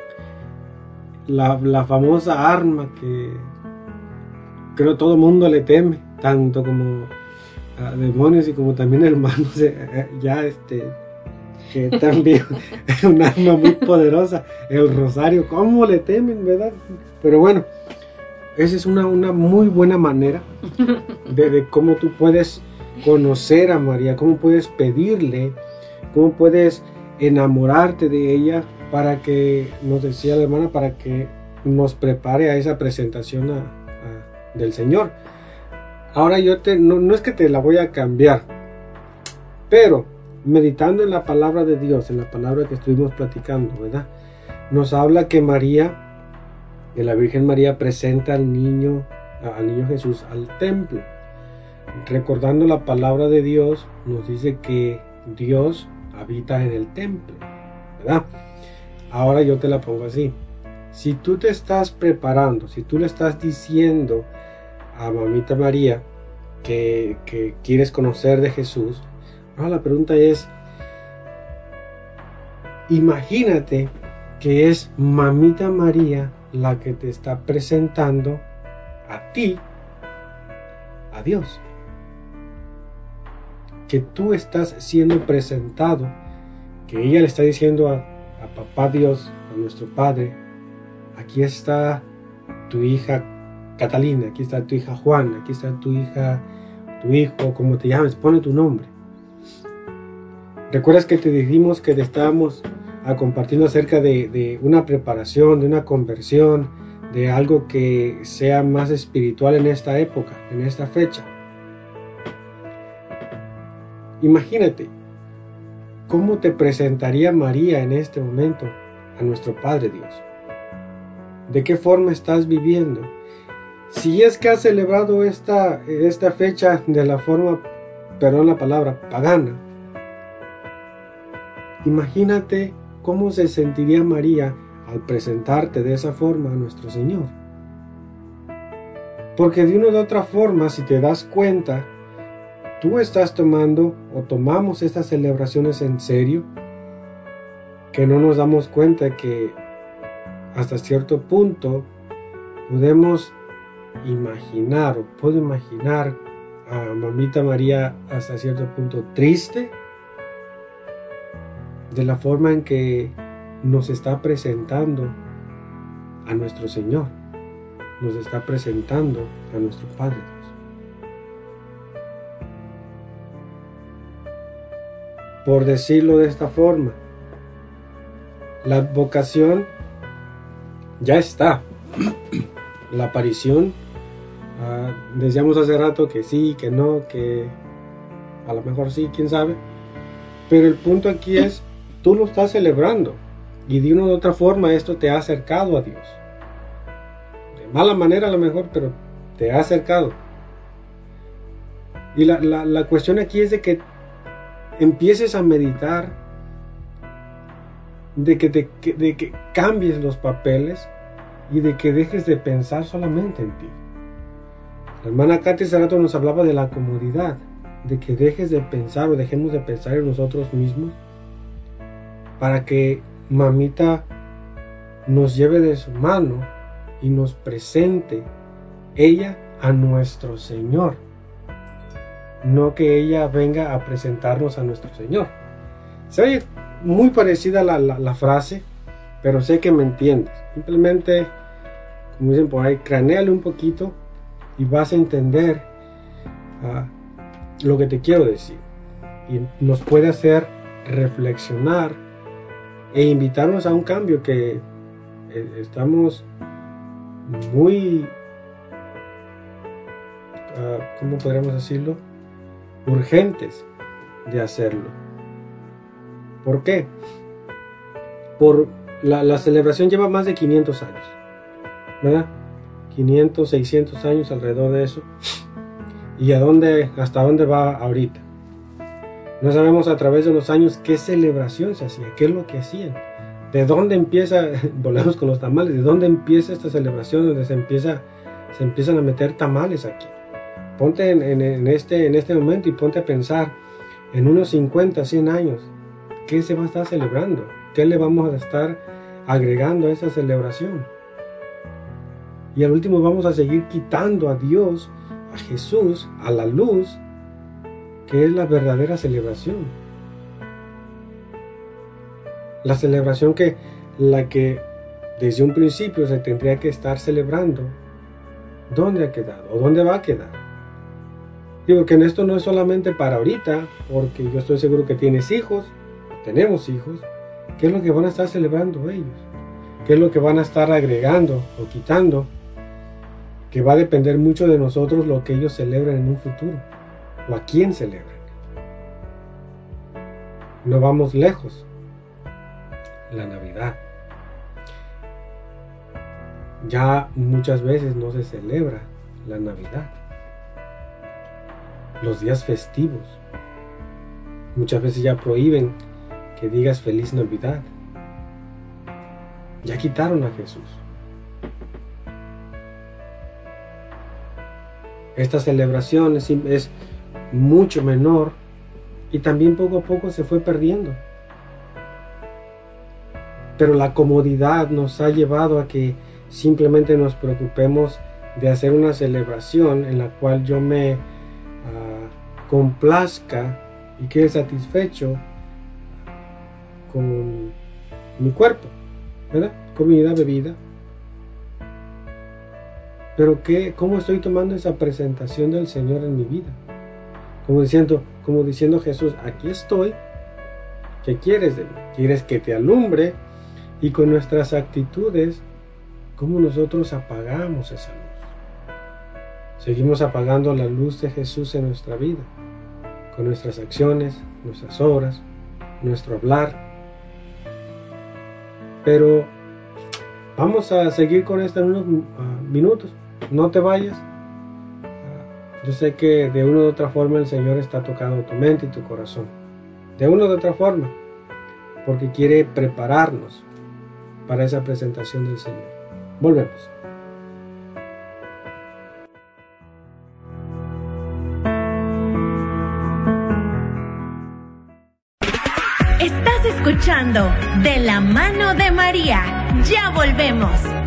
La, la famosa arma que creo todo mundo le teme, tanto como demonios y como también [LAUGHS] hermanos, eh, ya este, que también [LAUGHS] es un arma muy poderosa. El rosario, ¿cómo le temen, verdad? Pero bueno, esa es una, una muy buena manera de, cómo tú puedes conocer a María, cómo puedes pedirle, cómo puedes enamorarte de ella para que, nos decía la hermana, para que nos prepare a esa presentación a- del Señor. Ahora yo te, no, no es que te la voy a cambiar, pero meditando en la palabra de Dios, en la palabra que estuvimos platicando, ¿verdad? Nos habla que María, que la Virgen María presenta al niño, al niño Jesús al templo. Recordando la palabra de Dios, nos dice que Dios habita en el templo, ¿verdad? Ahora yo te la pongo así. Si tú te estás preparando, si tú le estás diciendo a mamita María que, que quieres conocer de Jesús, ahora la pregunta es, imagínate que es mamita María la que te está presentando a ti, a Dios. Que tú estás siendo presentado, que ella le está diciendo a, a papá Dios, a nuestro Padre, aquí está tu hija Catalina, aquí está tu hija Juana, aquí está tu hija, tu hijo, como te llames, pone tu nombre. ¿Recuerdas que te dijimos que te estábamos a compartiendo acerca de una preparación, de una conversión, de algo que sea más espiritual en esta época, en esta fecha? Imagínate, ¿cómo te presentaría María en este momento a nuestro Padre Dios? ¿De qué forma estás viviendo? Si es que has celebrado esta, esta fecha de la forma, perdón la palabra, pagana, imagínate cómo se sentiría María al presentarte de esa forma a nuestro Señor. Porque de una u otra forma, si te das cuenta, tú estás tomando o tomamos estas celebraciones en serio, que no nos damos cuenta que hasta cierto punto podemos imaginar o puedo imaginar a mamita María hasta cierto punto triste de la forma en que nos está presentando a nuestro Señor, nos está presentando a nuestro Padre. Por decirlo de esta forma, la vocación ya está. La aparición, ah, decíamos hace rato que sí, que no, que a lo mejor sí, quién sabe. Pero el punto aquí es, tú lo estás celebrando y de una u otra forma esto te ha acercado a Dios. De mala manera a lo mejor, pero te ha acercado. Y la, la- cuestión aquí es de que empieces a meditar, de que, te- de que cambies los papeles y de que dejes de pensar solamente en ti. La hermana Katy hace nos hablaba de la comodidad, de que dejes de pensar o dejemos de pensar en nosotros mismos para que mamita nos lleve de su mano y nos presente ella a nuestro Señor. No que ella venga a presentarnos a nuestro Señor. Se oye muy parecida la, la- la frase, pero sé que me entiendes. Simplemente, como dicen por ahí, craneale un poquito y vas a entender ah, lo que te quiero decir. Y nos puede hacer reflexionar e invitarnos a un cambio que eh, estamos muy, ah, ¿cómo podríamos decirlo? Urgentes de hacerlo. ¿Por qué? Por la, la celebración lleva más de 500 años, ¿verdad? 500, 600 años alrededor de eso. ¿Y a dónde, hasta dónde va ahorita? No sabemos a través de los años qué celebración se hacía, qué es lo que hacían. ¿De dónde empieza, [LAUGHS] volvemos con los tamales, de dónde empieza esta celebración donde se, empieza, se empiezan a meter tamales aquí? Ponte en, en- este, en este momento y ponte a pensar en unos 50, 100 años, ¿qué se va a estar celebrando? ¿Qué le vamos a estar agregando a esa celebración? Y al último vamos a seguir quitando a Dios, a Jesús, a la luz, que es la verdadera celebración. La celebración que la que desde un principio se tendría que estar celebrando, ¿dónde ha quedado? ¿O dónde va a quedar? Digo que en esto no es solamente para ahorita, porque yo estoy seguro que tienes hijos, tenemos hijos, ¿qué es lo que van a estar celebrando ellos? ¿Qué es lo que van a estar agregando o quitando? Que va a depender mucho de nosotros lo que ellos celebren en un futuro, o a quién celebran. No vamos lejos. La Navidad. Ya muchas veces no se celebra la Navidad. Los días festivos. Muchas veces ya prohíben que digas feliz Navidad. Ya quitaron a Jesús. Esta celebración es, mucho menor y también poco a poco se fue perdiendo. Pero la comodidad nos ha llevado a que simplemente nos preocupemos de hacer una celebración en la cual yo me uh, complazca y quede satisfecho con mi cuerpo, ¿verdad? Comida, bebida. Pero ¿qué, ¿cómo estoy tomando esa presentación del Señor en mi vida? Como diciendo, como diciendo Jesús, aquí estoy. ¿Qué quieres de mí? ¿Quieres que te alumbre? Y con nuestras actitudes, ¿cómo nosotros apagamos esa luz? Seguimos apagando la luz de Jesús en nuestra vida, con nuestras acciones, nuestras obras, nuestro hablar. Pero vamos a seguir con esto en unos uh, minutos. No te vayas. Yo sé que de una u otra forma el Señor está tocando tu mente y tu corazón. De una u otra forma. Porque quiere prepararnos para esa presentación del Señor. Volvemos. Estás escuchando De la mano de María. Ya volvemos.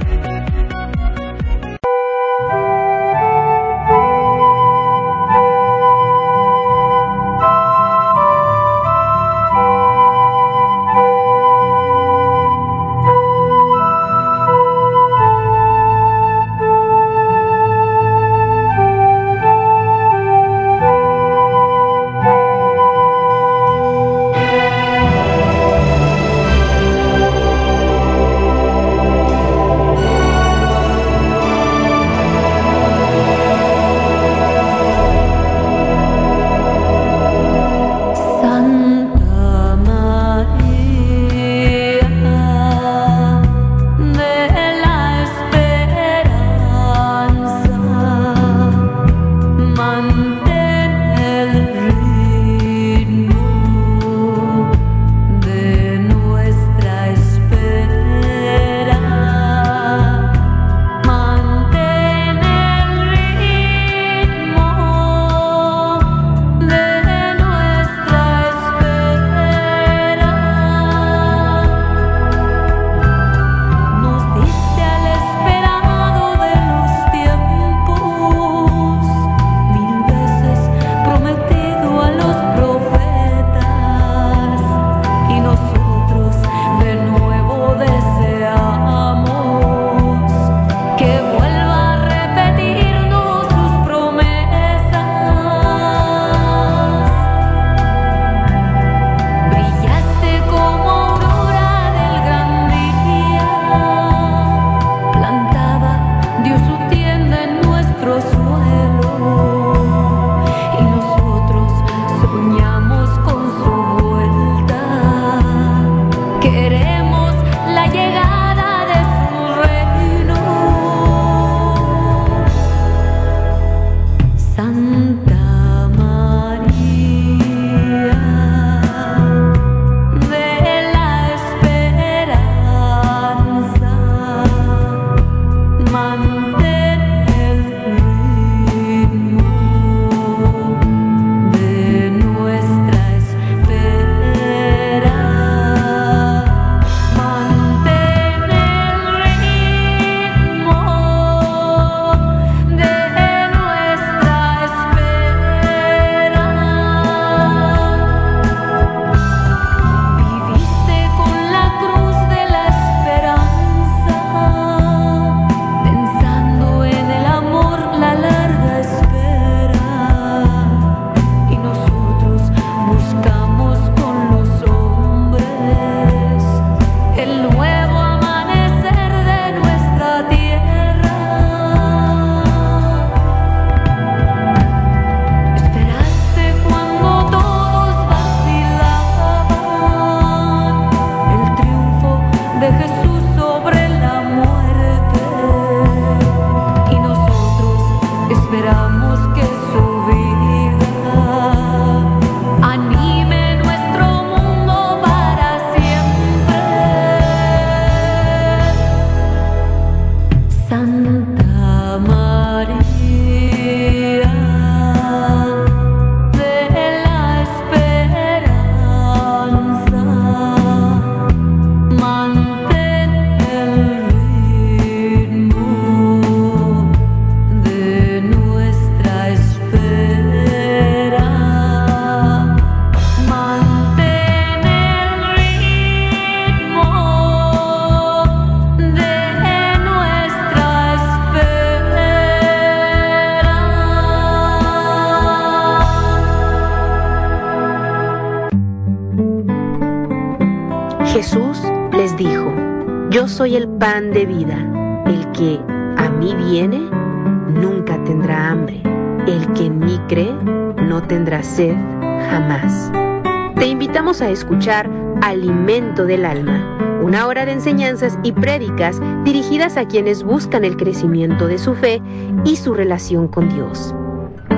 Escuchar Alimento del Alma, una hora de enseñanzas y prédicas dirigidas a quienes buscan el crecimiento de su fe y su relación con Dios.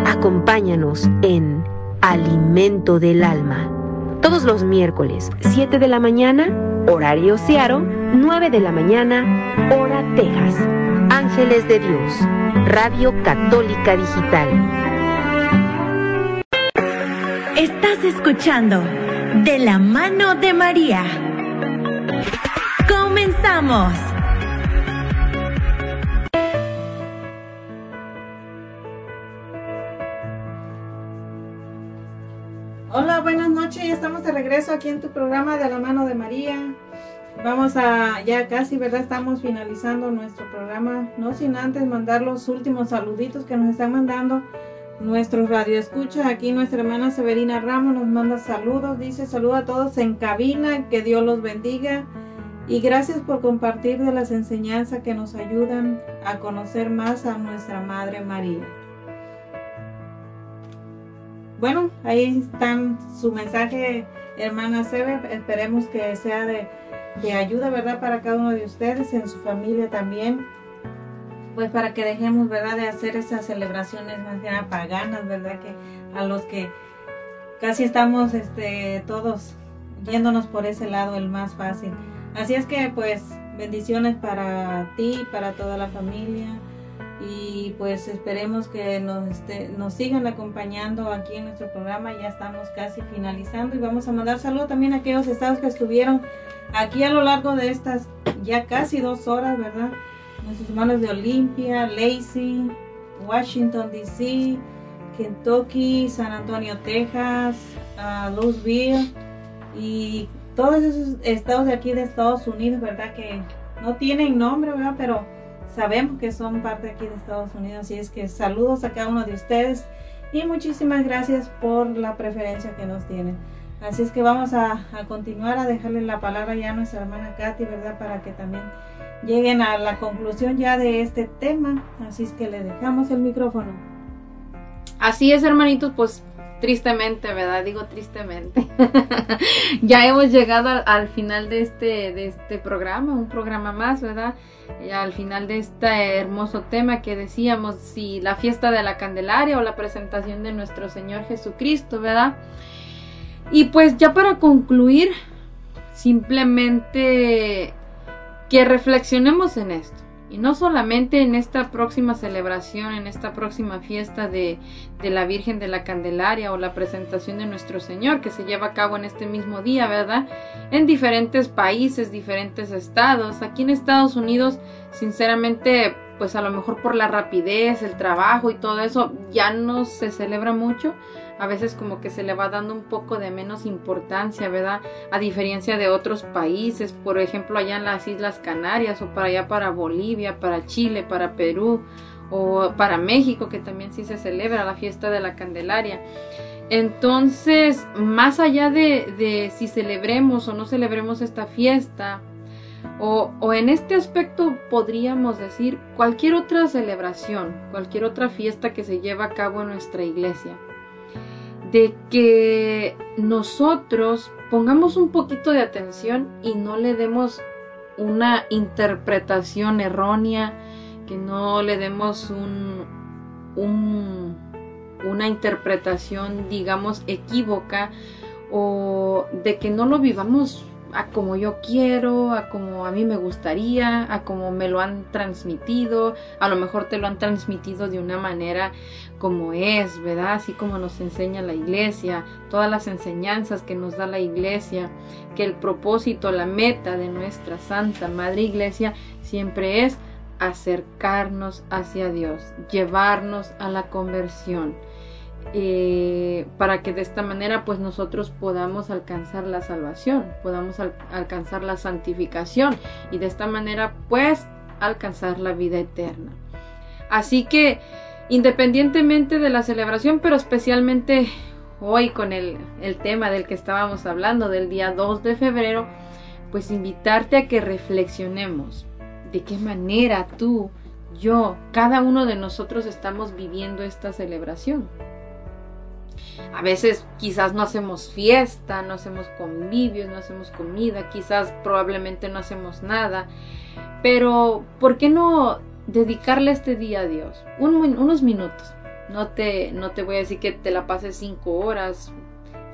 Acompáñanos en Alimento del Alma, todos los miércoles, 7 de la mañana, horario Searo, 9 de la mañana, hora Texas. Ángeles de Dios, Radio Católica Digital. Estás escuchando De la mano de María. Comenzamos. Hola, buenas noches. Estamos de regreso aquí en tu programa de la mano de María. Vamos a, ya casi, ¿verdad? Estamos finalizando nuestro programa. No sin antes mandar los últimos saluditos que nos están mandando nuestros radioescuchas. Aquí nuestra hermana Severina Ramos nos manda saludos. Dice saludos a todos en cabina. Que Dios los bendiga. Y gracias por compartir de las enseñanzas que nos ayudan a conocer más a nuestra Madre María. Bueno, ahí están su mensaje, hermana Sebe. Esperemos que sea de, de ayuda, ¿verdad? Para cada uno de ustedes, en su familia también. Pues para que dejemos, ¿verdad? De hacer esas celebraciones más que paganas, ¿verdad? Que a los que casi estamos este, todos yéndonos por ese lado, el más fácil. Así es que, pues, bendiciones para ti, para toda la familia y pues esperemos que nos, este, nos sigan acompañando aquí en nuestro programa. Ya estamos casi finalizando y vamos a mandar saludos también a aquellos estados que estuvieron aquí a lo largo de estas ya casi dos horas, ¿verdad? Nuestros hermanos de Olimpia, Lacey, Washington DC, Kentucky, San Antonio, Texas, uh, Louisville y todos esos estados de aquí de Estados Unidos, ¿verdad? Que no tienen nombre, ¿verdad? Pero sabemos que son parte aquí de Estados Unidos, así es que saludos a cada uno de ustedes y muchísimas gracias por la preferencia que nos tienen. Así es que vamos a, a, continuar a dejarle la palabra ya a nuestra hermana Katy, ¿verdad? Para que también lleguen a la conclusión ya de este tema. Así es que le dejamos el micrófono. Así es, hermanitos, pues tristemente, ¿verdad? Digo tristemente. [LAUGHS] ya hemos llegado al, al, final de este, de este programa, un programa más, ¿verdad? Ya al final de este hermoso tema que decíamos, si la fiesta de la Candelaria o la presentación de nuestro Señor Jesucristo, ¿verdad? Y pues ya para concluir, simplemente que reflexionemos en esto. Y no solamente en esta próxima celebración, en esta próxima fiesta de, de, la Virgen de la Candelaria o la presentación de nuestro Señor que se lleva a cabo en este mismo día, ¿verdad? En diferentes países, diferentes estados. Aquí en Estados Unidos, sinceramente, pues a lo mejor por la rapidez, el trabajo y todo eso, ya no se celebra mucho a veces como que se le va dando un poco de menos importancia, ¿verdad? A diferencia de otros países, por ejemplo, allá en las Islas Canarias o para allá para Bolivia, para Chile, para Perú o para México, que también sí se celebra la fiesta de la Candelaria. Entonces, más allá de, si celebremos o no celebremos esta fiesta, o, o, en este aspecto podríamos decir cualquier otra celebración, cualquier otra fiesta que se lleva a cabo en nuestra iglesia de que nosotros pongamos un poquito de atención y no le demos una interpretación errónea, que no le demos un, un, una interpretación, digamos, equívoca o de que no lo vivamos a como yo quiero, a como a mí me gustaría, a como me lo han transmitido, a lo mejor te lo han transmitido de una manera como es, ¿verdad? Así como nos enseña la iglesia, todas las enseñanzas que nos da la iglesia, que el propósito, la meta de nuestra Santa Madre Iglesia siempre es acercarnos hacia Dios, llevarnos a la conversión. Eh, para que de esta manera pues nosotros podamos alcanzar la salvación, podamos al alcanzar la santificación y de esta manera pues alcanzar la vida eterna. Así que independientemente de la celebración, pero especialmente hoy con el, el tema del que estábamos hablando, del día 2 de febrero, pues invitarte a que reflexionemos de qué manera tú, yo, cada uno de nosotros estamos viviendo esta celebración. A veces quizás no hacemos fiesta, no hacemos convivios, no hacemos comida, quizás probablemente no hacemos nada, pero ¿por qué no dedicarle este día a Dios? unos minutos. No te, no te voy a decir que te la pases cinco horas.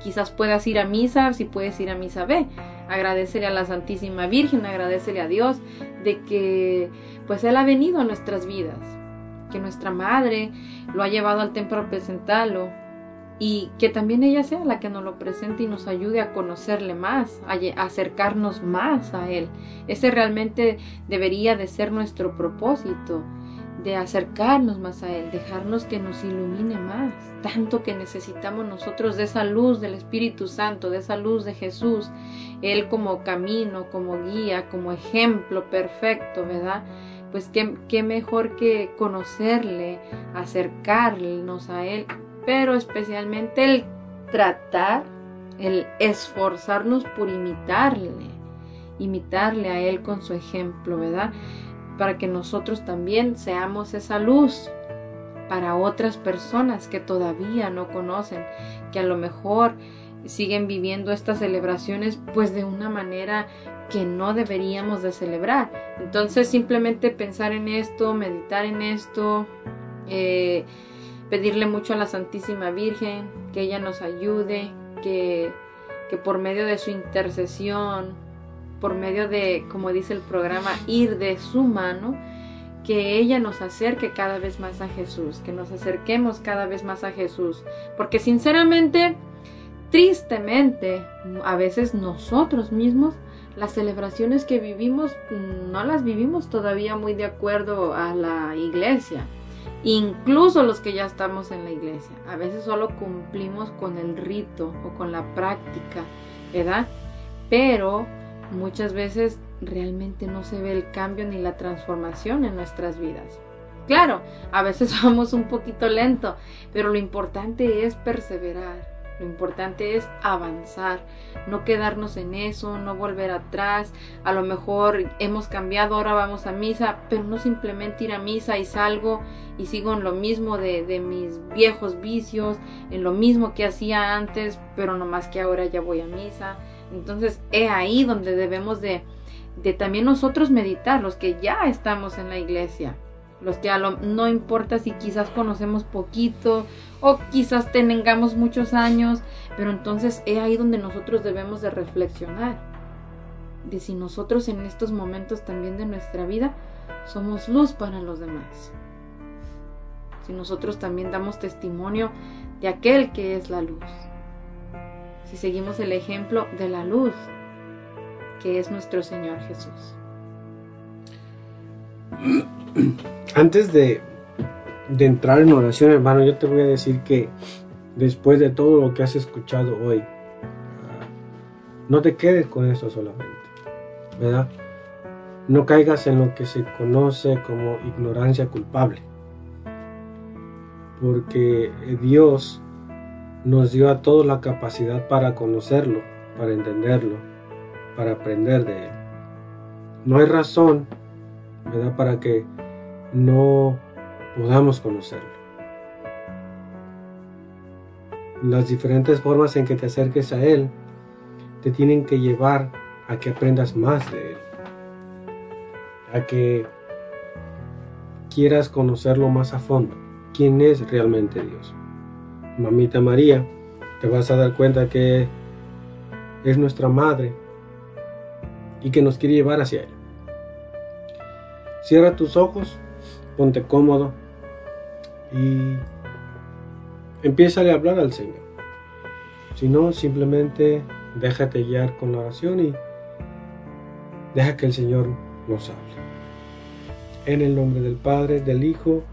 Quizás puedas ir a misa, si puedes ir a misa, ve. Agradecele a la Santísima Virgen, agradecele a Dios de que pues Él ha venido a nuestras vidas, que nuestra madre lo ha llevado al templo a presentarlo y que también ella sea la que nos lo presente y nos ayude a conocerle más, a acercarnos más a Él. Ese realmente debería de ser nuestro propósito, de acercarnos más a Él, dejarnos que nos ilumine más, tanto que necesitamos nosotros de esa luz del Espíritu Santo, de esa luz de Jesús, Él como camino, como guía, como ejemplo perfecto, ¿verdad? Pues qué, qué mejor que conocerle, acercarnos a Él, pero especialmente el tratar, el esforzarnos por imitarle, imitarle a Él con su ejemplo, ¿verdad? para que nosotros también seamos esa luz para otras personas que todavía no conocen, que a lo mejor siguen viviendo estas celebraciones pues de una manera que no deberíamos de celebrar. Entonces simplemente pensar en esto, meditar en esto, eh, pedirle mucho a la Santísima Virgen que ella nos ayude, que, que por medio de su intercesión, por medio de, como dice el programa, ir de su mano, que ella nos acerque cada vez más a Jesús, que nos acerquemos cada vez más a Jesús. Porque sinceramente, tristemente, a veces nosotros mismos, las celebraciones que vivimos, no las vivimos todavía muy de acuerdo a la iglesia. Incluso los que ya estamos en la iglesia. A veces solo cumplimos con el rito o con la práctica, ¿verdad? Pero muchas veces realmente no se ve el cambio ni la transformación en nuestras vidas. Claro, a veces [LAUGHS] vamos un poquito lento, pero lo importante es perseverar, lo importante es avanzar, no quedarnos en eso, no volver atrás. A lo mejor hemos cambiado, ahora vamos a misa, pero no simplemente ir a misa y salgo y sigo en lo mismo de, de mis viejos vicios, en lo mismo que hacía antes, pero no más que ahora ya voy a misa entonces, es ahí donde debemos de, de también nosotros meditar, los que ya estamos en la iglesia, los que a lo, no importa si quizás conocemos poquito o quizás tengamos muchos años, pero entonces es ahí donde nosotros debemos de reflexionar, de si nosotros en estos momentos también de nuestra vida somos luz para los demás, si nosotros también damos testimonio de aquel que es la luz. Si seguimos el ejemplo de la luz que es nuestro Señor Jesús. [COUGHS] Antes de, entrar en oración, hermano, yo te voy a decir que después de todo lo que has escuchado hoy, ah, no te quedes con eso solamente, ¿verdad? No caigas en lo que se conoce como ignorancia culpable, porque Dios nos dio a todos la capacidad para conocerlo, para entenderlo, para aprender de él. No hay razón, ¿verdad?, para que no podamos conocerlo. Las diferentes formas en que te acerques a Él te tienen que llevar a que aprendas más de Él, a que quieras conocerlo más a fondo, quién es realmente Dios mamita María, te vas a dar cuenta que es nuestra madre y que nos quiere llevar hacia Él. Cierra tus ojos, ponte cómodo y empieza a hablar al Señor. Si no, simplemente déjate guiar con la oración y deja que el Señor nos hable. En el nombre del Padre, del Hijo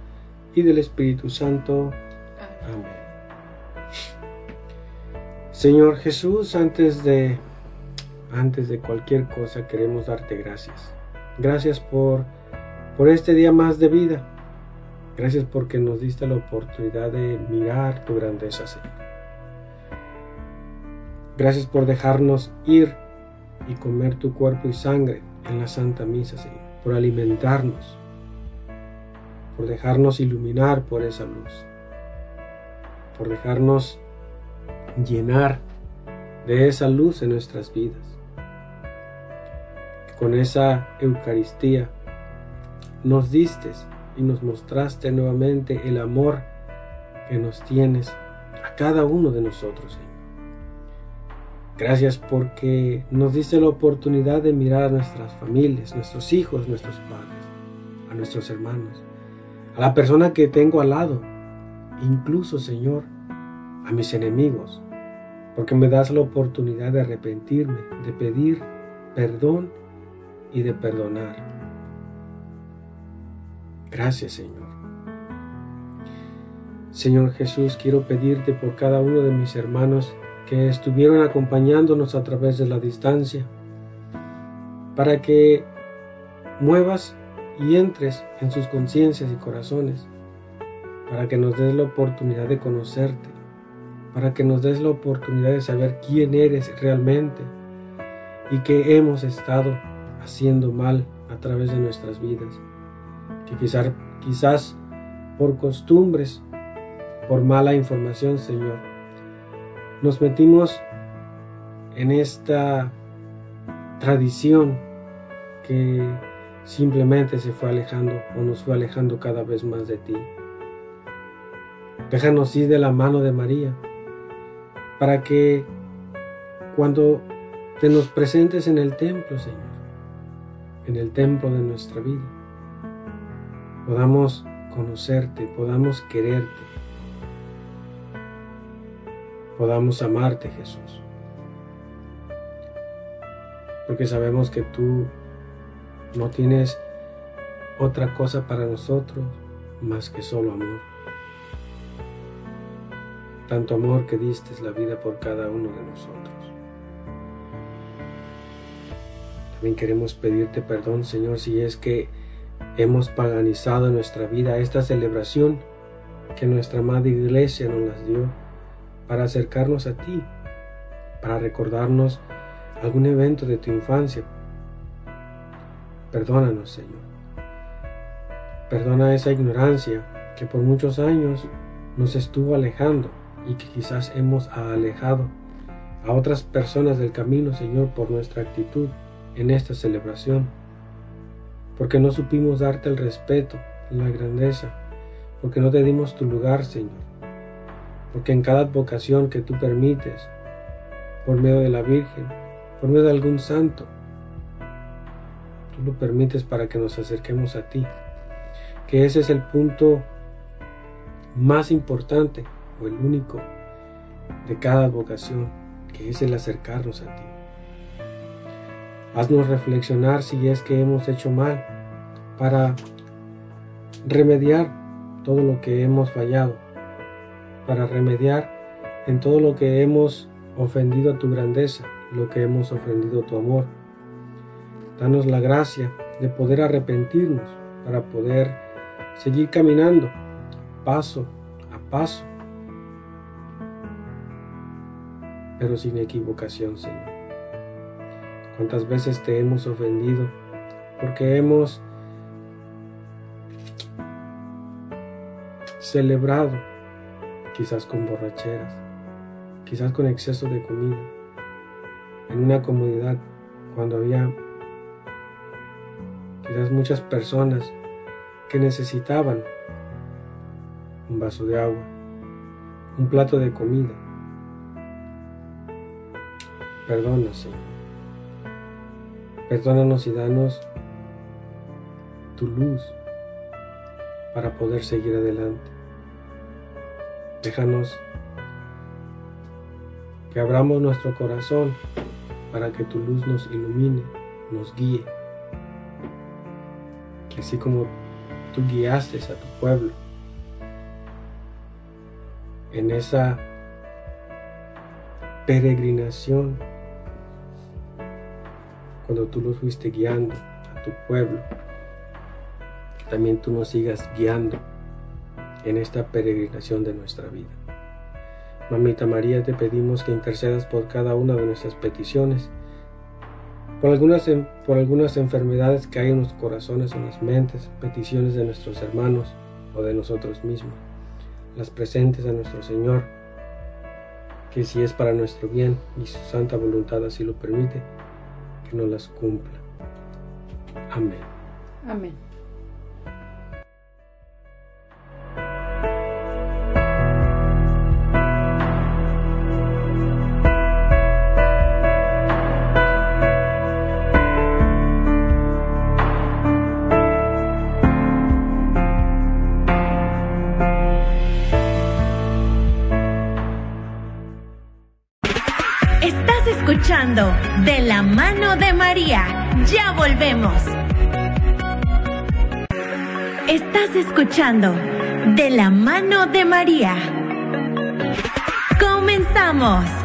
y del Espíritu Santo. Amén. Señor Jesús, antes de antes de cualquier cosa queremos darte gracias. Gracias por por este día más de vida. Gracias porque nos diste la oportunidad de mirar tu grandeza, Señor. Gracias por dejarnos ir y comer tu cuerpo y sangre en la Santa Misa, Señor, por alimentarnos, por dejarnos iluminar por esa luz, por dejarnos llenar de esa luz en nuestras vidas. Con esa Eucaristía nos diste y nos mostraste nuevamente el amor que nos tienes a cada uno de nosotros, Señor. Gracias porque nos diste la oportunidad de mirar a nuestras familias, nuestros hijos, nuestros padres, a nuestros hermanos, a la persona que tengo al lado, incluso, Señor, a mis enemigos, porque me das la oportunidad de arrepentirme, de pedir perdón y de perdonar. Gracias, Señor. Señor Jesús, quiero pedirte por cada uno de mis hermanos que estuvieron acompañándonos a través de la distancia, para que muevas y entres en sus conciencias y corazones, para que nos des la oportunidad de conocerte, para que nos des la oportunidad de saber quién eres realmente y que hemos estado haciendo mal a través de nuestras vidas, que quizás, quizás por costumbres, por mala información, Señor, nos metimos en esta tradición que simplemente se fue alejando o nos fue alejando cada vez más de ti. Déjanos ir de la mano de María para que cuando te nos presentes en el templo, Señor, en el templo de nuestra vida, podamos conocerte, podamos quererte, podamos amarte, Jesús. Porque sabemos que tú no tienes otra cosa para nosotros más que solo amor. Tanto amor que diste la vida por cada uno de nosotros. También queremos pedirte perdón, Señor, si es que hemos paganizado nuestra vida esta celebración que nuestra Madre Iglesia nos las dio para acercarnos a ti, para recordarnos algún evento de tu infancia. Perdónanos, Señor. Perdona esa ignorancia que por muchos años nos estuvo alejando y que quizás hemos alejado a otras personas del camino, Señor, por nuestra actitud en esta celebración, porque no supimos darte el respeto, la grandeza, porque no te dimos tu lugar, Señor porque en cada advocación que tú permites, por medio de la Virgen, por medio de algún santo, tú lo permites para que nos acerquemos a ti, que ese es el punto más importante o el único de cada advocación, que es el acercarnos a ti. Haznos reflexionar si es que hemos hecho mal para remediar todo lo que hemos fallado para remediar en todo lo que hemos ofendido a tu grandeza, lo que hemos ofendido a tu amor. Danos la gracia de poder arrepentirnos para poder seguir caminando paso a paso, pero sin equivocación, Señor. ¿Cuántas veces te hemos ofendido porque hemos celebrado quizás con borracheras, quizás con exceso de comida, en una comodidad cuando había quizás muchas personas que necesitaban un vaso de agua, un plato de comida. Perdónanos, Señor. Perdónanos y danos tu luz para poder seguir adelante. Déjanos que abramos nuestro corazón para que tu luz nos ilumine, nos guíe. Que así como tú guiaste a tu pueblo en esa peregrinación, cuando tú los fuiste guiando a tu pueblo, también tú nos sigas guiando en esta peregrinación de nuestra vida. Mamita María, te pedimos que intercedas por cada una de nuestras peticiones por algunas, por algunas enfermedades que hay en los corazones, en las mentes, peticiones de nuestros hermanos o de nosotros mismos. Las presentes a nuestro Señor, que si es para nuestro bien y su santa voluntad así lo permite, que nos las cumpla. Amén. Amén. María. Ya volvemos. Estás escuchando De la mano de María. Comenzamos.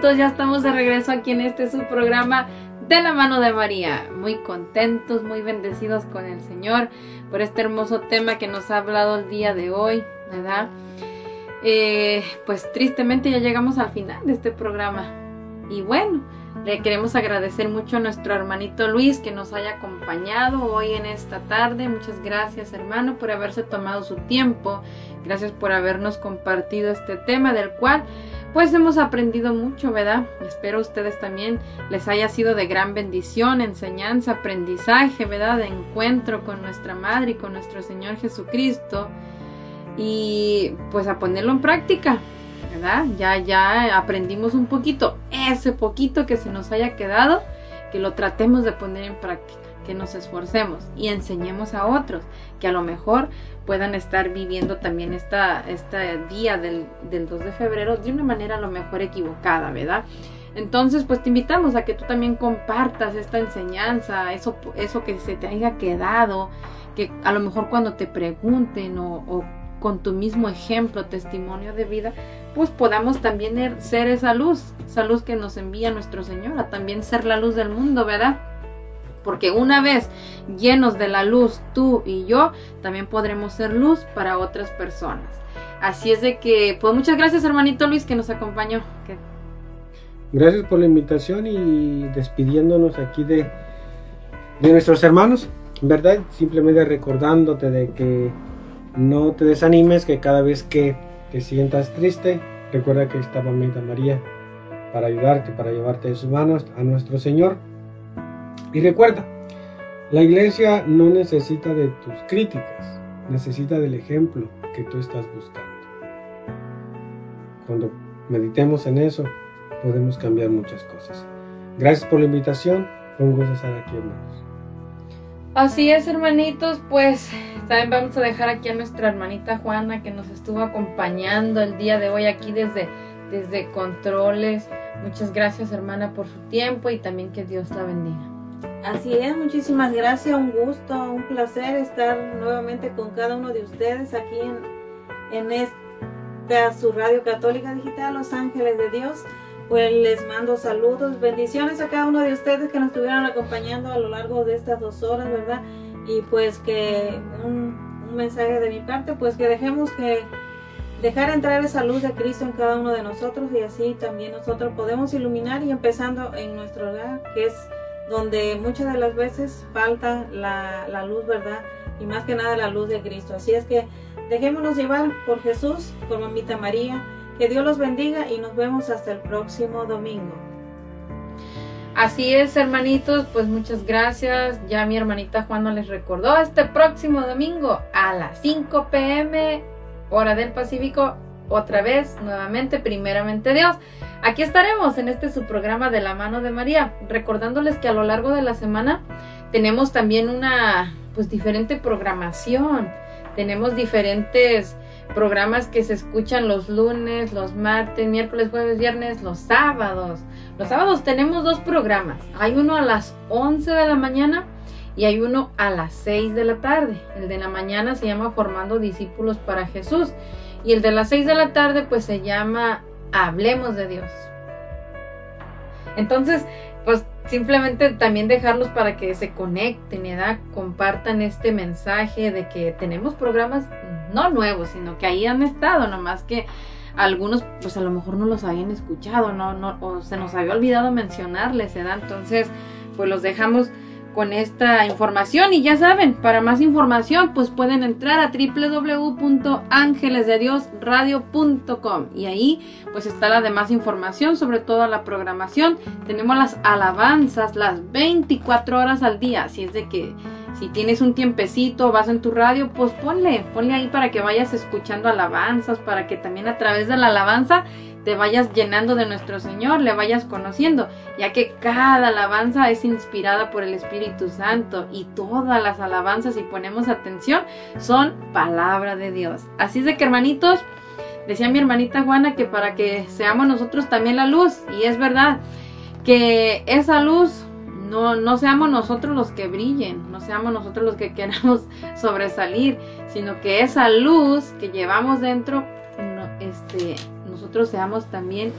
Ya estamos de regreso aquí en este su programa de la mano de María. Muy contentos, muy bendecidos con el Señor por este hermoso tema que nos ha hablado el día de hoy, ¿verdad? Eh, pues tristemente ya llegamos al final de este programa. Y bueno, le queremos agradecer mucho a nuestro hermanito Luis que nos haya acompañado hoy en esta tarde. Muchas gracias hermano por haberse tomado su tiempo. Gracias por habernos compartido este tema del cual pues hemos aprendido mucho, ¿verdad? Espero ustedes también les haya sido de gran bendición, enseñanza, aprendizaje, ¿verdad? De encuentro con nuestra Madre y con nuestro Señor Jesucristo. Y pues a ponerlo en práctica, Ya, ya aprendimos un poquito, ese poquito que se nos haya quedado, que lo tratemos de poner en práctica, que nos esforcemos y enseñemos a otros que a lo mejor puedan estar viviendo también esta, este día del, del 2 de febrero de una manera a lo mejor equivocada, ¿verdad? Entonces, pues te invitamos a que tú también compartas esta enseñanza, eso, eso que se te haya quedado, que a lo mejor cuando te pregunten o con tu mismo ejemplo, testimonio de vida, pues podamos también er- ser esa luz, esa luz que nos envía nuestro Señor, a también ser la luz del mundo, ¿verdad? Porque una vez llenos de la luz, tú y yo, también podremos ser luz para otras personas. Así es de que, pues muchas gracias hermanito Luis que nos acompañó. Gracias por la invitación y despidiéndonos aquí de, de nuestros hermanos, ¿verdad? Simplemente recordándote de que no te desanimes, que cada vez que te sientas triste, recuerda que está Mamita María para ayudarte, para llevarte de sus manos a nuestro Señor. Y recuerda, la iglesia no necesita de tus críticas, necesita del ejemplo que tú estás buscando. Cuando meditemos en eso, podemos cambiar muchas cosas. Gracias por la invitación, fue un gusto estar aquí, hermanos. Así es, hermanitos, pues también vamos a dejar aquí a nuestra hermanita Juana que nos estuvo acompañando el día de hoy aquí desde, desde Controles. Muchas gracias, hermana, por su tiempo y también que Dios la bendiga. Así es, muchísimas gracias, un gusto, un placer estar nuevamente con cada uno de ustedes aquí en, en esta su radio católica digital Los Ángeles de Dios. Pues les mando saludos, bendiciones a cada uno de ustedes que nos estuvieron acompañando a lo largo de estas dos horas, ¿verdad? Y pues que un, mensaje de mi parte, pues que dejemos que dejar entrar esa luz de Cristo en cada uno de nosotros y así también nosotros podemos iluminar y empezando en nuestro hogar, que es donde muchas de las veces falta la luz, ¿verdad? Y más que nada la luz de Cristo. Así es que dejémonos llevar por Jesús, por Mamita María. Que Dios los bendiga y nos vemos hasta el próximo domingo. Así es, hermanitos, pues muchas gracias. Ya mi hermanita Juana les recordó este próximo domingo a las 5 pm, hora del Pacífico, otra vez, nuevamente, primeramente Dios. Aquí estaremos en este su programa de la mano de María, recordándoles que a lo largo de la semana tenemos también una pues diferente programación. Tenemos diferentes programas que se escuchan los lunes, los martes, miércoles, jueves, viernes, los sábados. Los sábados tenemos dos programas. Hay uno a las 11 de la mañana y hay uno a las 6 de la tarde. El de la mañana se llama Formando Discípulos para Jesús y el de las 6 de la tarde pues se llama Hablemos de Dios. Entonces, pues simplemente también dejarlos para que se conecten y compartan este mensaje de que tenemos programas no nuevos, sino que ahí han estado, nomás que algunos pues a lo mejor no los habían escuchado, no, no, o se nos había olvidado mencionarles, ¿verdad? Entonces, pues los dejamos con esta información y ya saben, para más información pues pueden entrar a www.angelesdediosradio.com y ahí pues está la demás información sobre toda la programación. Tenemos las alabanzas las 24 horas al día, así es de que si tienes un tiempecito, vas en tu radio, pues ponle, ponle ahí para que vayas escuchando alabanzas, para que también a través de la alabanza te vayas llenando de nuestro Señor, le vayas conociendo, ya que cada alabanza es inspirada por el Espíritu Santo y todas las alabanzas, si ponemos atención, son palabra de Dios. Así es de que hermanitos, decía mi hermanita Juana que para que seamos nosotros también la luz, y es verdad, que esa luz no, no seamos nosotros los que brillen, no seamos nosotros los que [LAUGHS] queramos sobresalir, sino que esa luz que llevamos dentro, este, nosotros seamos también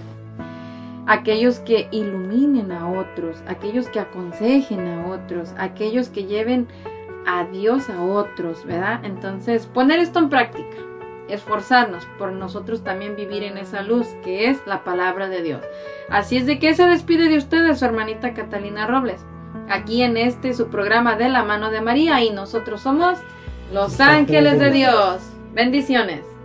aquellos que iluminen a otros, aquellos que aconsejen a otros, aquellos que lleven a Dios a otros, ¿verdad? Entonces, poner esto en práctica, esforzarnos por nosotros también vivir en esa luz que es la palabra de Dios. Así es de que se despide de ustedes su hermanita Catalina Robles, aquí en este su programa de la mano de María y nosotros somos los ángeles de Dios. Bendiciones.